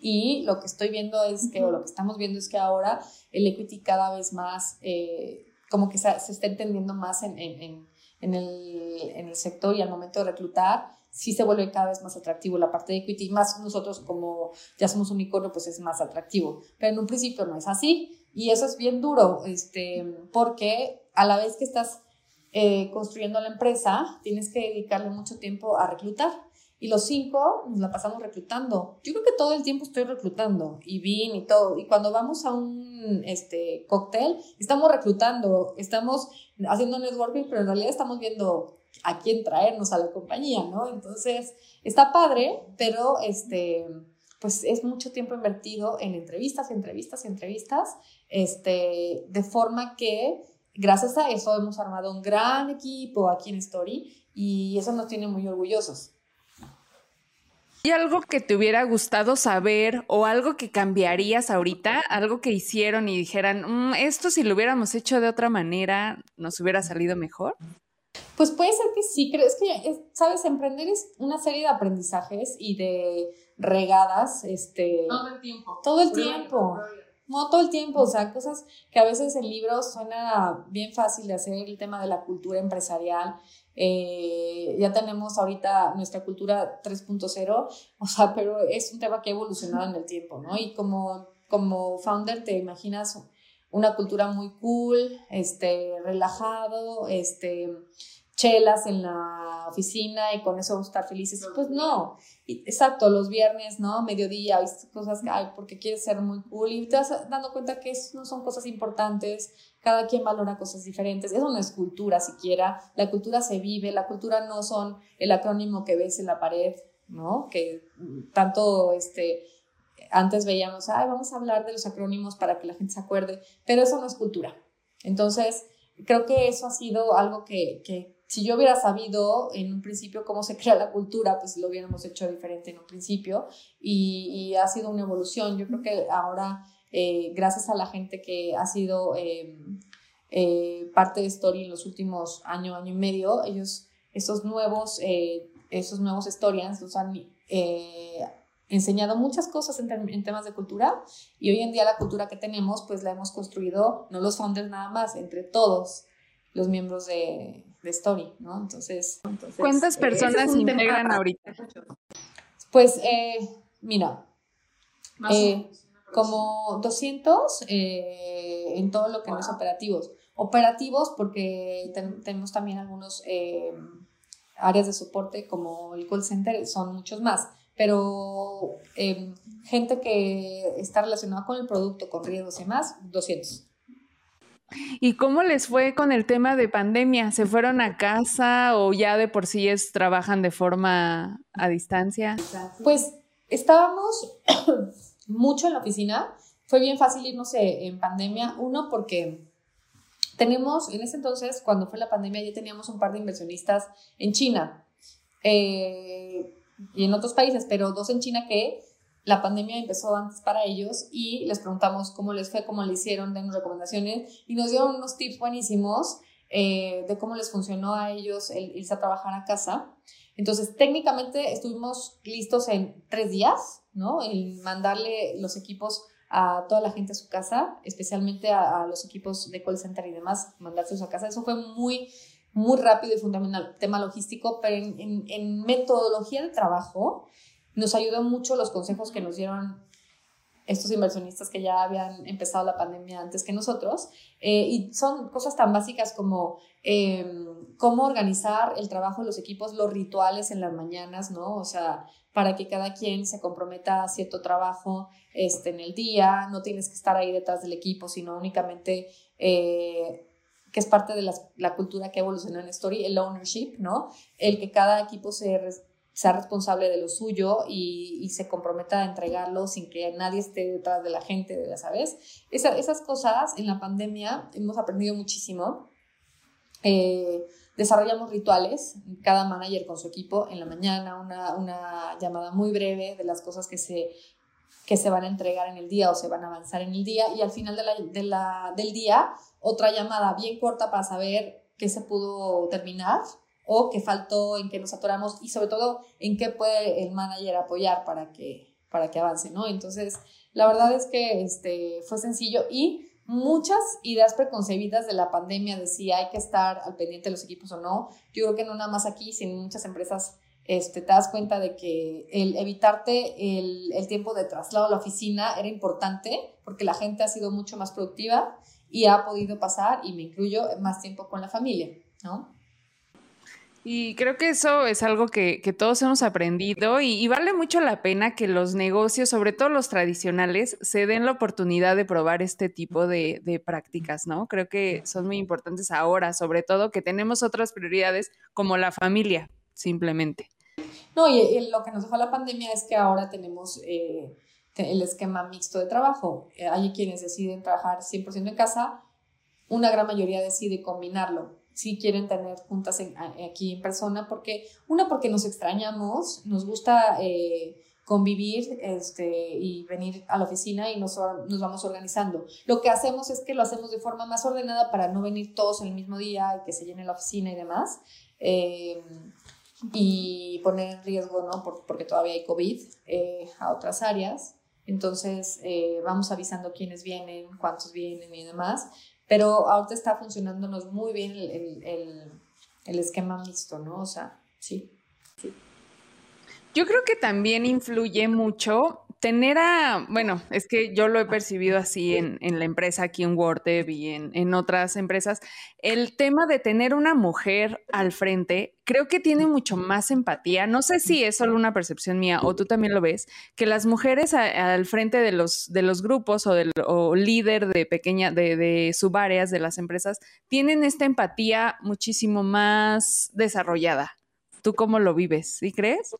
Speaker 3: Y lo que estoy viendo es que, o lo que estamos viendo es que ahora el equity cada vez más, eh, como que se, se, está entendiendo más en, en, en, el, en, el, sector y al momento de reclutar, sí se vuelve cada vez más atractivo la parte de equity, más nosotros como ya somos un icono, pues es más atractivo. Pero en un principio no es así y eso es bien duro, este, porque a la vez que estás eh, construyendo la empresa, tienes que dedicarle mucho tiempo a reclutar. Y los cinco nos la pasamos reclutando. Yo creo que todo el tiempo estoy reclutando y vin y todo. Y cuando vamos a un este, cóctel, estamos reclutando, estamos haciendo networking, pero en realidad estamos viendo a quién traernos a la compañía, ¿no? Entonces, está padre, pero este, pues es mucho tiempo invertido en entrevistas, entrevistas, entrevistas, este, de forma que gracias a eso hemos armado un gran equipo aquí en Story y eso nos tiene muy orgullosos.
Speaker 2: ¿Y algo que te hubiera gustado saber o algo que cambiarías ahorita? Algo que hicieron y dijeran, mm, esto si lo hubiéramos hecho de otra manera, nos hubiera salido mejor?
Speaker 3: Pues puede ser que sí, creo, es que, sabes, emprender es una serie de aprendizajes y de regadas, este...
Speaker 2: Todo el tiempo.
Speaker 3: Todo el tiempo. No todo el tiempo, o sea, cosas que a veces en libros suena bien fácil de hacer, el tema de la cultura empresarial. Eh, ya tenemos ahorita nuestra cultura 3.0, o sea, pero es un tema que ha evolucionado en el tiempo, ¿no? Y como, como founder te imaginas una cultura muy cool, este, relajado, este, chelas en la oficina y con eso estar felices. Pues no, exacto, los viernes, ¿no? Mediodía, cosas que hay porque quieres ser muy cool y te vas dando cuenta que no son cosas importantes, cada quien valora cosas diferentes. Eso no es cultura siquiera, la cultura se vive, la cultura no son el acrónimo que ves en la pared, ¿no? Que tanto, este, antes veíamos, ay, vamos a hablar de los acrónimos para que la gente se acuerde, pero eso no es cultura. Entonces, creo que eso ha sido algo que si yo hubiera sabido en un principio cómo se crea la cultura, pues lo hubiéramos hecho diferente en un principio. Y, ha sido una evolución. Yo creo que ahora, eh, gracias a la gente que ha sido em, eh, parte de Story en los últimos año, año y medio, ellos, esos nuevos, eh, esos nuevos Storians nos han enseñado muchas cosas en, en, temas de cultura. Y hoy en día la cultura que tenemos, pues la hemos construido, no los founders nada más, entre todos los miembros de, de Story, ¿no? Entonces,
Speaker 2: ¿cuántas personas integran ahorita?
Speaker 3: Pues, eh, mira, eh, como 200 eh, en todo lo que no es operativos. Operativos porque tenemos también algunos áreas de soporte como el call center, son muchos más, pero gente que está relacionada con el producto, con riesgos y más, 200.
Speaker 2: ¿Y cómo les fue con el tema de pandemia? ¿Se fueron a casa o ya de por sí es, trabajan de forma a distancia?
Speaker 3: Pues estábamos mucho en la oficina. Fue bien fácil irnos eh, en pandemia. Uno, porque tenemos, en ese entonces, cuando fue la pandemia, ya teníamos un par de inversionistas en China eh, y en otros países, pero dos en China que la pandemia empezó antes para ellos y les preguntamos cómo les fue, cómo le hicieron, denos recomendaciones y nos dieron unos tips buenísimos eh, de cómo les funcionó a ellos el irse a trabajar a casa. Entonces, técnicamente estuvimos listos en tres días, ¿no? En mandarle los equipos a toda la gente a su casa, especialmente a, los equipos de call center y demás, mandárselos a casa. Eso fue muy, muy rápido y fundamental, tema logístico, pero en, en metodología de trabajo, nos ayudó mucho los consejos que nos dieron estos inversionistas que ya habían empezado la pandemia antes que nosotros. Eh, y son cosas tan básicas como em, cómo organizar el trabajo de los equipos, los rituales en las mañanas, ¿no? O sea, para que cada quien se comprometa a cierto trabajo este, en el día, no tienes que estar ahí detrás del equipo, sino únicamente... Eh, que es parte de la, la, cultura que evolucionó en Story, el ownership, ¿no? El que cada equipo se, sea responsable de lo suyo y, se comprometa a entregarlo sin que nadie esté detrás de la gente, ya sabes. esas cosas en la pandemia hemos aprendido muchísimo. Eh, desarrollamos rituales, cada manager con su equipo en la mañana, una, llamada muy breve de las cosas que se, que se van a entregar en el día o se van a avanzar en el día y al final del día otra llamada bien corta para saber qué se pudo terminar o qué faltó, en qué nos atoramos y sobre todo en qué puede el manager apoyar para que, para que avance, ¿no? Entonces, la verdad es que este, fue sencillo y muchas ideas preconcebidas de la pandemia de si hay que estar al pendiente de los equipos o no. Yo creo que no nada más aquí, sino muchas empresas este, te das cuenta de que el evitarte el, el, tiempo de traslado a la oficina era importante porque la gente ha sido mucho más productiva y ha podido pasar, y me incluyo, más tiempo con la familia, ¿no?
Speaker 2: Y creo que eso es algo que, todos hemos aprendido y, vale mucho la pena que los negocios, sobre todo los tradicionales, se den la oportunidad de probar este tipo de, prácticas, ¿no? Creo que son muy importantes ahora, sobre todo que tenemos otras prioridades como la familia, simplemente.
Speaker 3: No, y, lo que nos dejó la pandemia es que ahora tenemos eh, el esquema mixto de trabajo. Eh, hay quienes deciden trabajar 100% en casa, una gran mayoría decide combinarlo si quieren tener juntas aquí en persona, porque una, porque nos extrañamos, nos gusta eh, convivir este, y venir a la oficina y nos, nos, vamos organizando. Lo que hacemos es que lo hacemos de forma más ordenada para no venir todos el mismo día y que se llene la oficina y demás. Eh, y poner en riesgo, ¿no? porque todavía hay COVID eh, a otras áreas. Entonces, vamos avisando quiénes vienen, cuántos vienen y demás pero ahorita está funcionándonos muy bien el, esquema mixto, ¿no? O sea, sí,
Speaker 2: Yo creo que también influye mucho tener a, bueno, es que yo lo he percibido así en, la empresa aquí en y en, en, otras empresas, el tema de tener una mujer al frente, creo que tiene mucho más empatía. No sé si es solo una percepción mía o tú también lo ves, que las mujeres al frente de los, de los grupos o, del, o líder de pequeña, de, de subáreas de las empresas, tienen esta empatía muchísimo más desarrollada. ¿Tú cómo lo vives? ¿Sí crees?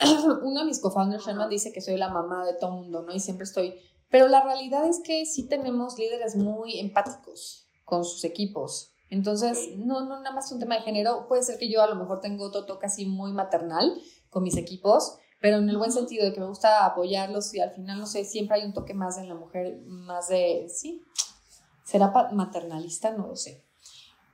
Speaker 3: uno de mis co-founders, Sherman, dice que soy la mamá de todo mundo, ¿no? Y siempre estoy... Pero la realidad es que sí tenemos líderes muy empáticos con sus equipos. Entonces, no, no nada más un tema de género, puede ser que yo a lo mejor tengo otro toque así muy maternal con mis equipos, pero en el buen sentido de que me gusta apoyarlos y al final, no sé, siempre hay un toque más en la mujer, más de, sí, será maternalista, no lo sé.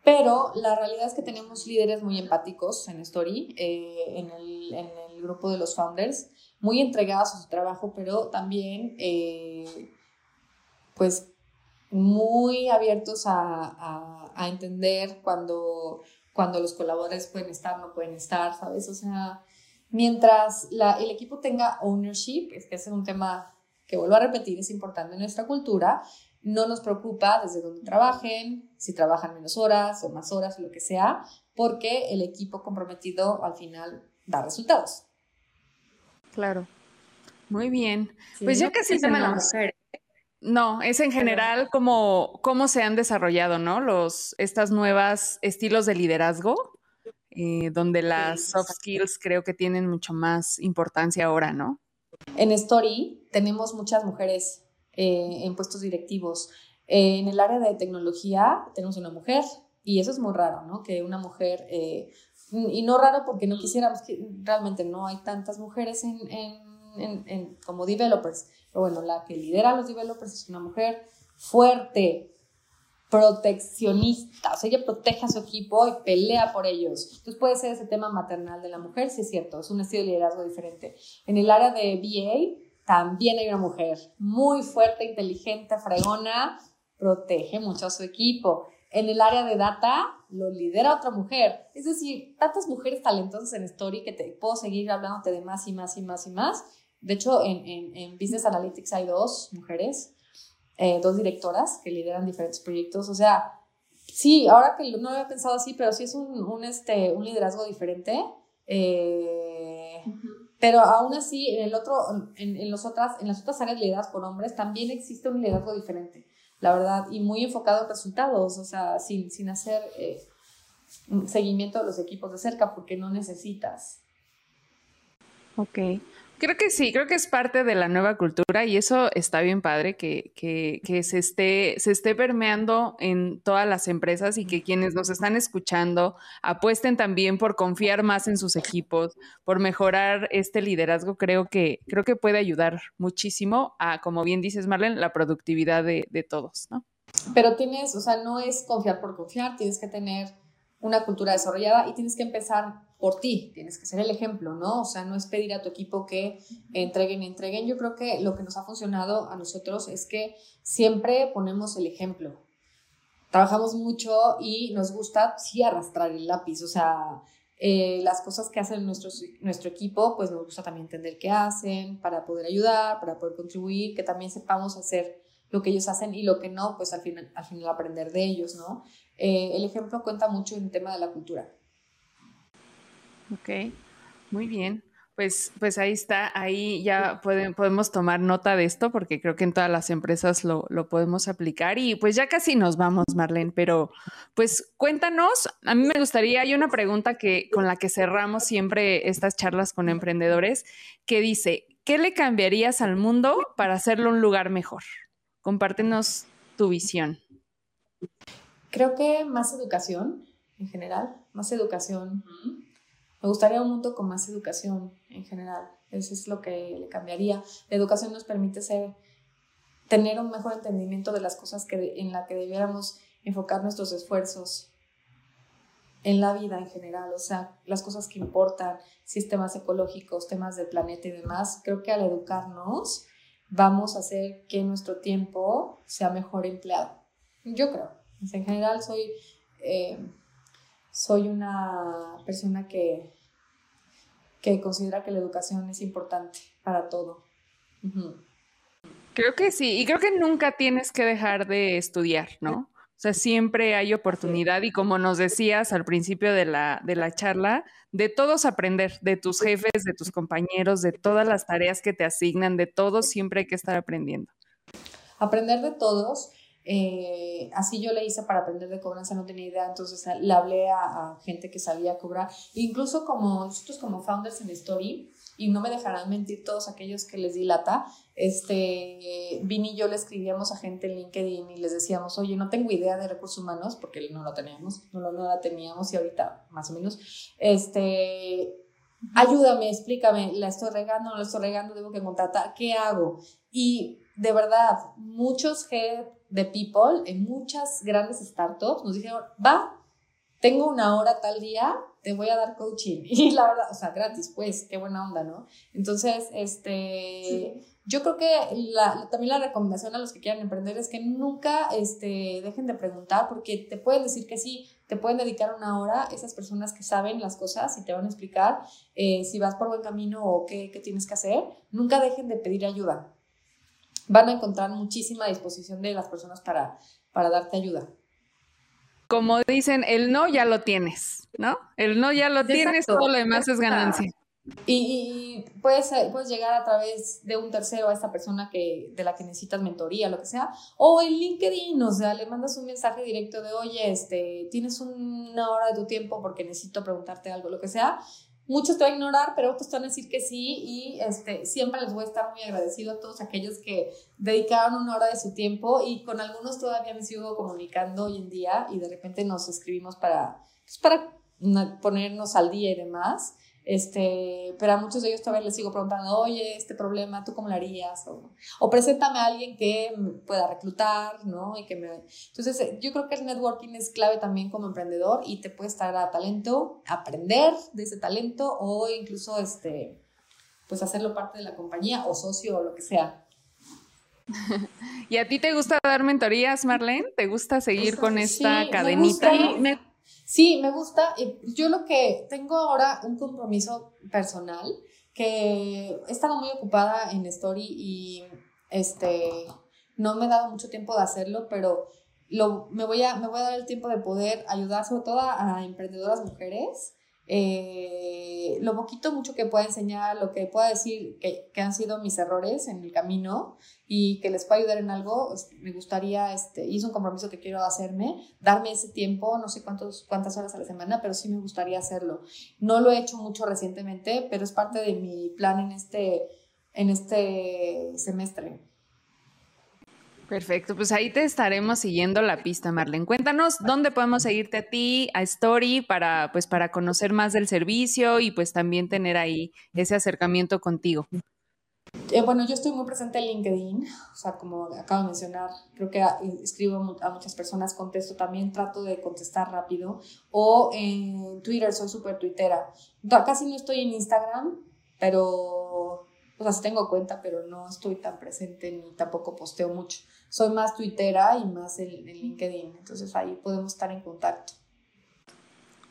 Speaker 3: Pero la realidad es que tenemos líderes muy empáticos en Story, eh, en, el, en, el, grupo de los founders, muy entregados a su trabajo, pero también, eh, pues, muy abiertos a, a, entender cuando, cuando los colaboradores pueden estar, no pueden estar, ¿sabes? O sea, mientras la, el equipo tenga ownership, es que ese es un tema que vuelvo a repetir, es importante en nuestra cultura, no nos preocupa desde dónde trabajen, si trabajan menos horas o más horas o lo que sea, porque el equipo comprometido al final da resultados.
Speaker 2: Claro. Muy bien. pues yo casi se me la mujer. No, es en general como cómo se han desarrollado, ¿no? Los estas nuevas estilos de liderazgo, eh, donde las soft skills creo que tienen mucho más importancia ahora, ¿no?
Speaker 3: En Story tenemos muchas mujeres eh, en puestos directivos. Eh, en el área de tecnología tenemos una mujer y eso es muy raro, ¿no? Que una mujer, eh, y no raro porque no quisiéramos, que realmente no hay tantas mujeres en, en, en, como developers, pero bueno, la que lidera a los developers es una mujer fuerte, proteccionista, o sea, ella protege a su equipo y pelea por ellos. Entonces puede ser ese tema maternal de la mujer, sí es cierto, es un estilo de liderazgo diferente. En el área de BA, también hay una mujer muy fuerte, inteligente, fregona, protege mucho a su equipo. En el área de data lo lidera otra mujer. Es decir, tantas mujeres talentosas en Story que te puedo seguir hablándote de más y más y más y más. De hecho, en, en, Business Analytics hay dos mujeres, eh, dos directoras que lideran diferentes proyectos. O sea, sí, ahora que no lo había pensado así, pero sí es un, un, este, un liderazgo diferente. Eh, pero aún así, en, el otro, en, los otras, en las otras áreas lideradas por hombres también existe un liderazgo diferente, la verdad, y muy enfocado en resultados, o sea, sin, sin hacer eh, seguimiento de los equipos de cerca, porque no necesitas.
Speaker 2: Ok. Creo que sí, creo que es parte de la nueva cultura y eso está bien padre que, que, se, esté, se esté permeando en todas las empresas y que quienes nos están escuchando apuesten también por confiar más en sus equipos, por mejorar este liderazgo. Creo que, creo que puede ayudar muchísimo a, como bien dices, Marlene, la productividad de, de todos, ¿no?
Speaker 3: Pero tienes, o sea, no es confiar por confiar, tienes que tener una cultura desarrollada y tienes que empezar por ti, tienes que ser el ejemplo, ¿no? O sea, no es pedir a tu equipo que entreguen y entreguen. Yo creo que lo que nos ha funcionado a nosotros es que siempre ponemos el ejemplo. Trabajamos mucho y nos gusta, sí, arrastrar el lápiz, o sea, eh, las cosas que hacen nuestro, nuestro equipo, pues nos gusta también entender qué hacen para poder ayudar, para poder contribuir, que también sepamos hacer lo que ellos hacen y lo que no, pues al final, al final aprender de ellos, ¿no? Eh, el ejemplo cuenta mucho en el tema de la cultura.
Speaker 2: Ok, muy bien. Pues, pues ahí está, ahí ya pueden, podemos tomar nota de esto porque creo que en todas las empresas lo, lo, podemos aplicar y pues ya casi nos vamos, Marlene, pero pues cuéntanos, a mí me gustaría, hay una pregunta que con la que cerramos siempre estas charlas con emprendedores que dice, ¿qué le cambiarías al mundo para hacerlo un lugar mejor? Compártenos tu visión.
Speaker 3: Creo que más educación en general, más educación. Me gustaría un mundo con más educación en general. Eso es lo que le cambiaría. La educación nos permite ser, tener un mejor entendimiento de las cosas que, en las que debiéramos enfocar nuestros esfuerzos en la vida en general, o sea, las cosas que importan, sistemas ecológicos, temas del planeta y demás. Creo que al educarnos vamos a hacer que nuestro tiempo sea mejor empleado. Yo creo. En general soy, eh, soy una persona que, que considera que la educación es importante para todo.
Speaker 2: Creo que sí, y creo que nunca tienes que dejar de estudiar, ¿no? O sea, siempre hay oportunidad y como nos decías al principio de la, de la charla, de todos aprender, de tus jefes, de tus compañeros, de todas las tareas que te asignan, de todos siempre hay que estar aprendiendo.
Speaker 3: Aprender de todos Eh, así yo le hice para aprender de cobranza, no tenía idea, entonces le hablé a, gente que sabía cobrar. Incluso como nosotros como founders en Story, y no me dejarán mentir todos aquellos que les di lata, este, Vini y yo le escribíamos a gente en LinkedIn y les decíamos, oye, no tengo idea de recursos humanos, porque no lo teníamos, no, no la teníamos y ahorita más o menos, este, ayúdame, explícame, la estoy regando, no la estoy regando, debo que contratar, ¿qué hago? Y de verdad, muchos de people en muchas grandes startups nos dijeron, va, tengo una hora tal día, te voy a dar coaching. Y la verdad, o sea, gratis, pues, qué buena onda, ¿no? Entonces, este, yo creo que la, también la recomendación a los que quieran emprender es que nunca este, dejen de preguntar, porque te pueden decir que sí, te pueden dedicar una hora esas personas que saben las cosas y te van a explicar eh, si vas por buen camino o qué, qué tienes que hacer. Nunca dejen de pedir ayuda van a encontrar muchísima disposición de las personas para, para darte ayuda.
Speaker 2: Como dicen, el no ya lo tienes, ¿no? El no ya lo tienes, todo lo demás es ganancia.
Speaker 3: Y, puedes, puedes llegar a través de un tercero a esta persona que, de la que necesitas mentoría, lo que sea, o en LinkedIn, o sea, le mandas un mensaje directo de, oye, este, tienes una hora de tu tiempo porque necesito preguntarte algo, lo que sea, Muchos te van a ignorar, pero otros te van a decir que sí y este, siempre les voy a estar muy agradecido a todos aquellos que dedicaron una hora de su tiempo y con algunos todavía me sigo comunicando hoy en día y de repente nos escribimos para, pues, para ponernos al día y demás. Este, pero a muchos de ellos todavía les sigo preguntando, oye, este problema, ¿tú cómo lo harías? O, o preséntame a alguien que pueda reclutar, ¿no? Y que me... Entonces, eh, yo creo que el networking es clave también como emprendedor y te puede estar a talento, aprender de ese talento o incluso, este, pues hacerlo parte de la compañía o socio o lo que sea.
Speaker 2: ¿Y a ti te gusta dar mentorías, Marlene? ¿Te gusta seguir con esta cadenita?
Speaker 3: Sí, me gusta. Yo lo que tengo ahora un compromiso personal que he estado muy ocupada en Story y este no me he dado mucho tiempo de hacerlo, pero lo, me, voy a, me voy a dar el tiempo de poder ayudar sobre todo a emprendedoras mujeres eh, lo poquito, mucho que pueda enseñar, lo que pueda decir que, que, han sido mis errores en el camino y que les pueda ayudar en algo, me gustaría, este, y es un compromiso que quiero hacerme, darme ese tiempo, no sé cuántos, cuántas horas a la semana, pero sí me gustaría hacerlo. No lo he hecho mucho recientemente, pero es parte de mi plan en este, en este semestre.
Speaker 2: Perfecto, pues ahí te estaremos siguiendo la pista, Marlene. Cuéntanos dónde podemos seguirte a ti, a Story, para, pues, para conocer más del servicio y pues también tener ahí ese acercamiento contigo.
Speaker 3: Eh, bueno, yo estoy muy presente en LinkedIn, o sea, como acabo de mencionar, creo que escribo a muchas personas, contesto también, trato de contestar rápido, o en Twitter, soy súper tuitera. Casi no estoy en Instagram, pero, o sea, tengo cuenta, pero no estoy tan presente ni tampoco posteo mucho soy más tuitera y más en, LinkedIn, entonces ahí podemos estar en contacto.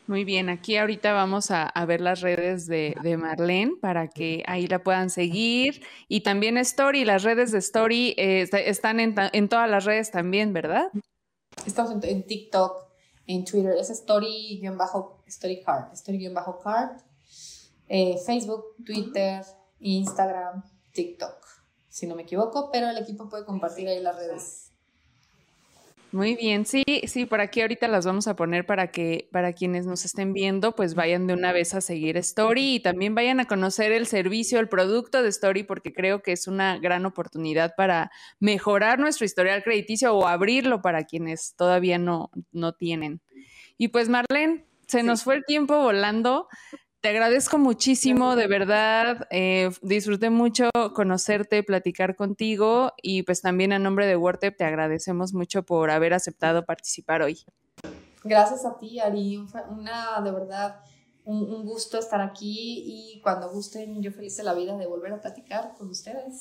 Speaker 2: Muy bien, aquí ahorita vamos a, ver las redes de, Marlene para que ahí la puedan seguir. Y también Story, las redes de Story eh, están en, todas las redes también, ¿verdad?
Speaker 3: Estamos en, TikTok, en Twitter, es Story-Storycard, Story-Card, eh, Facebook, Twitter, Instagram, TikTok si no me equivoco, pero el equipo puede compartir ahí las redes.
Speaker 2: Muy bien, sí, sí, por aquí ahorita las vamos a poner para que para quienes nos estén viendo, pues vayan de una vez a seguir Story y también vayan a conocer el servicio, el producto de Story, porque creo que es una gran oportunidad para mejorar nuestro historial crediticio o abrirlo para quienes todavía no, no tienen. Y pues Marlene, se nos fue el tiempo volando. Te agradezco muchísimo, de verdad. Eh, disfruté mucho conocerte, platicar contigo y pues también a nombre de WordTep te agradecemos mucho por haber aceptado participar hoy.
Speaker 3: Gracias a ti, Ari. Una, de verdad, un, gusto estar aquí y cuando gusten, yo feliz de la vida de volver a platicar con ustedes.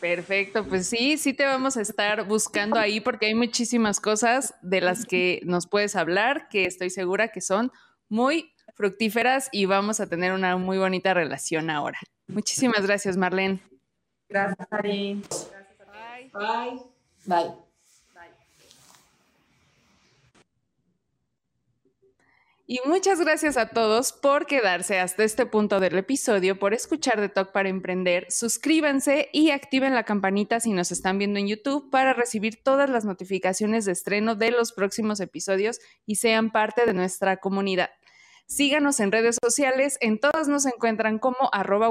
Speaker 2: Perfecto, pues sí, sí te vamos a estar buscando ahí porque hay muchísimas cosas de las que nos puedes hablar que estoy segura que son muy fructíferas y vamos a tener una muy bonita relación ahora. Muchísimas gracias, Marlene.
Speaker 3: Gracias, Ari. Bye. Bye. Bye.
Speaker 2: Y muchas gracias a todos por quedarse hasta este punto del episodio, por escuchar de Talk para Emprender. Suscríbanse y activen la campanita si nos están viendo en YouTube para recibir todas las notificaciones de estreno de los próximos episodios y sean parte de nuestra comunidad. Síganos en redes sociales, en todas nos encuentran como arroba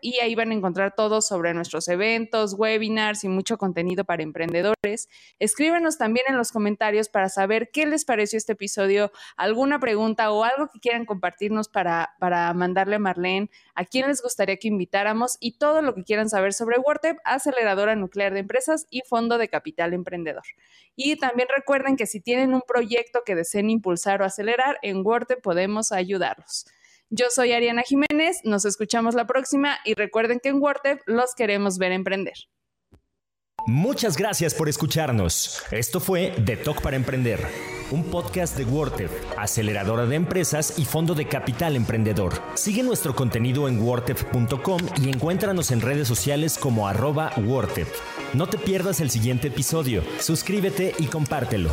Speaker 2: y ahí van a encontrar todo sobre nuestros eventos, webinars y mucho contenido para emprendedores. Escríbenos también en los comentarios para saber qué les pareció este episodio, alguna pregunta o algo que quieran compartirnos para, para mandarle a Marlene, a quién les gustaría que invitáramos y todo lo que quieran saber sobre WordTep, aceleradora nuclear de empresas y fondo de capital emprendedor. Y también recuerden que si tienen un proyecto que deseen impulsar o acelerar, en WordTep podemos ayudarlos. Yo soy Ariana Jiménez, nos escuchamos la próxima y recuerden que en WordTep los queremos ver emprender.
Speaker 1: Muchas gracias por escucharnos. Esto fue The Talk para Emprender, un podcast de WordTep, aceleradora de empresas y fondo de capital emprendedor. Sigue nuestro contenido en wordtep.com y encuéntranos en redes sociales como arroba No te pierdas el siguiente episodio, suscríbete y compártelo.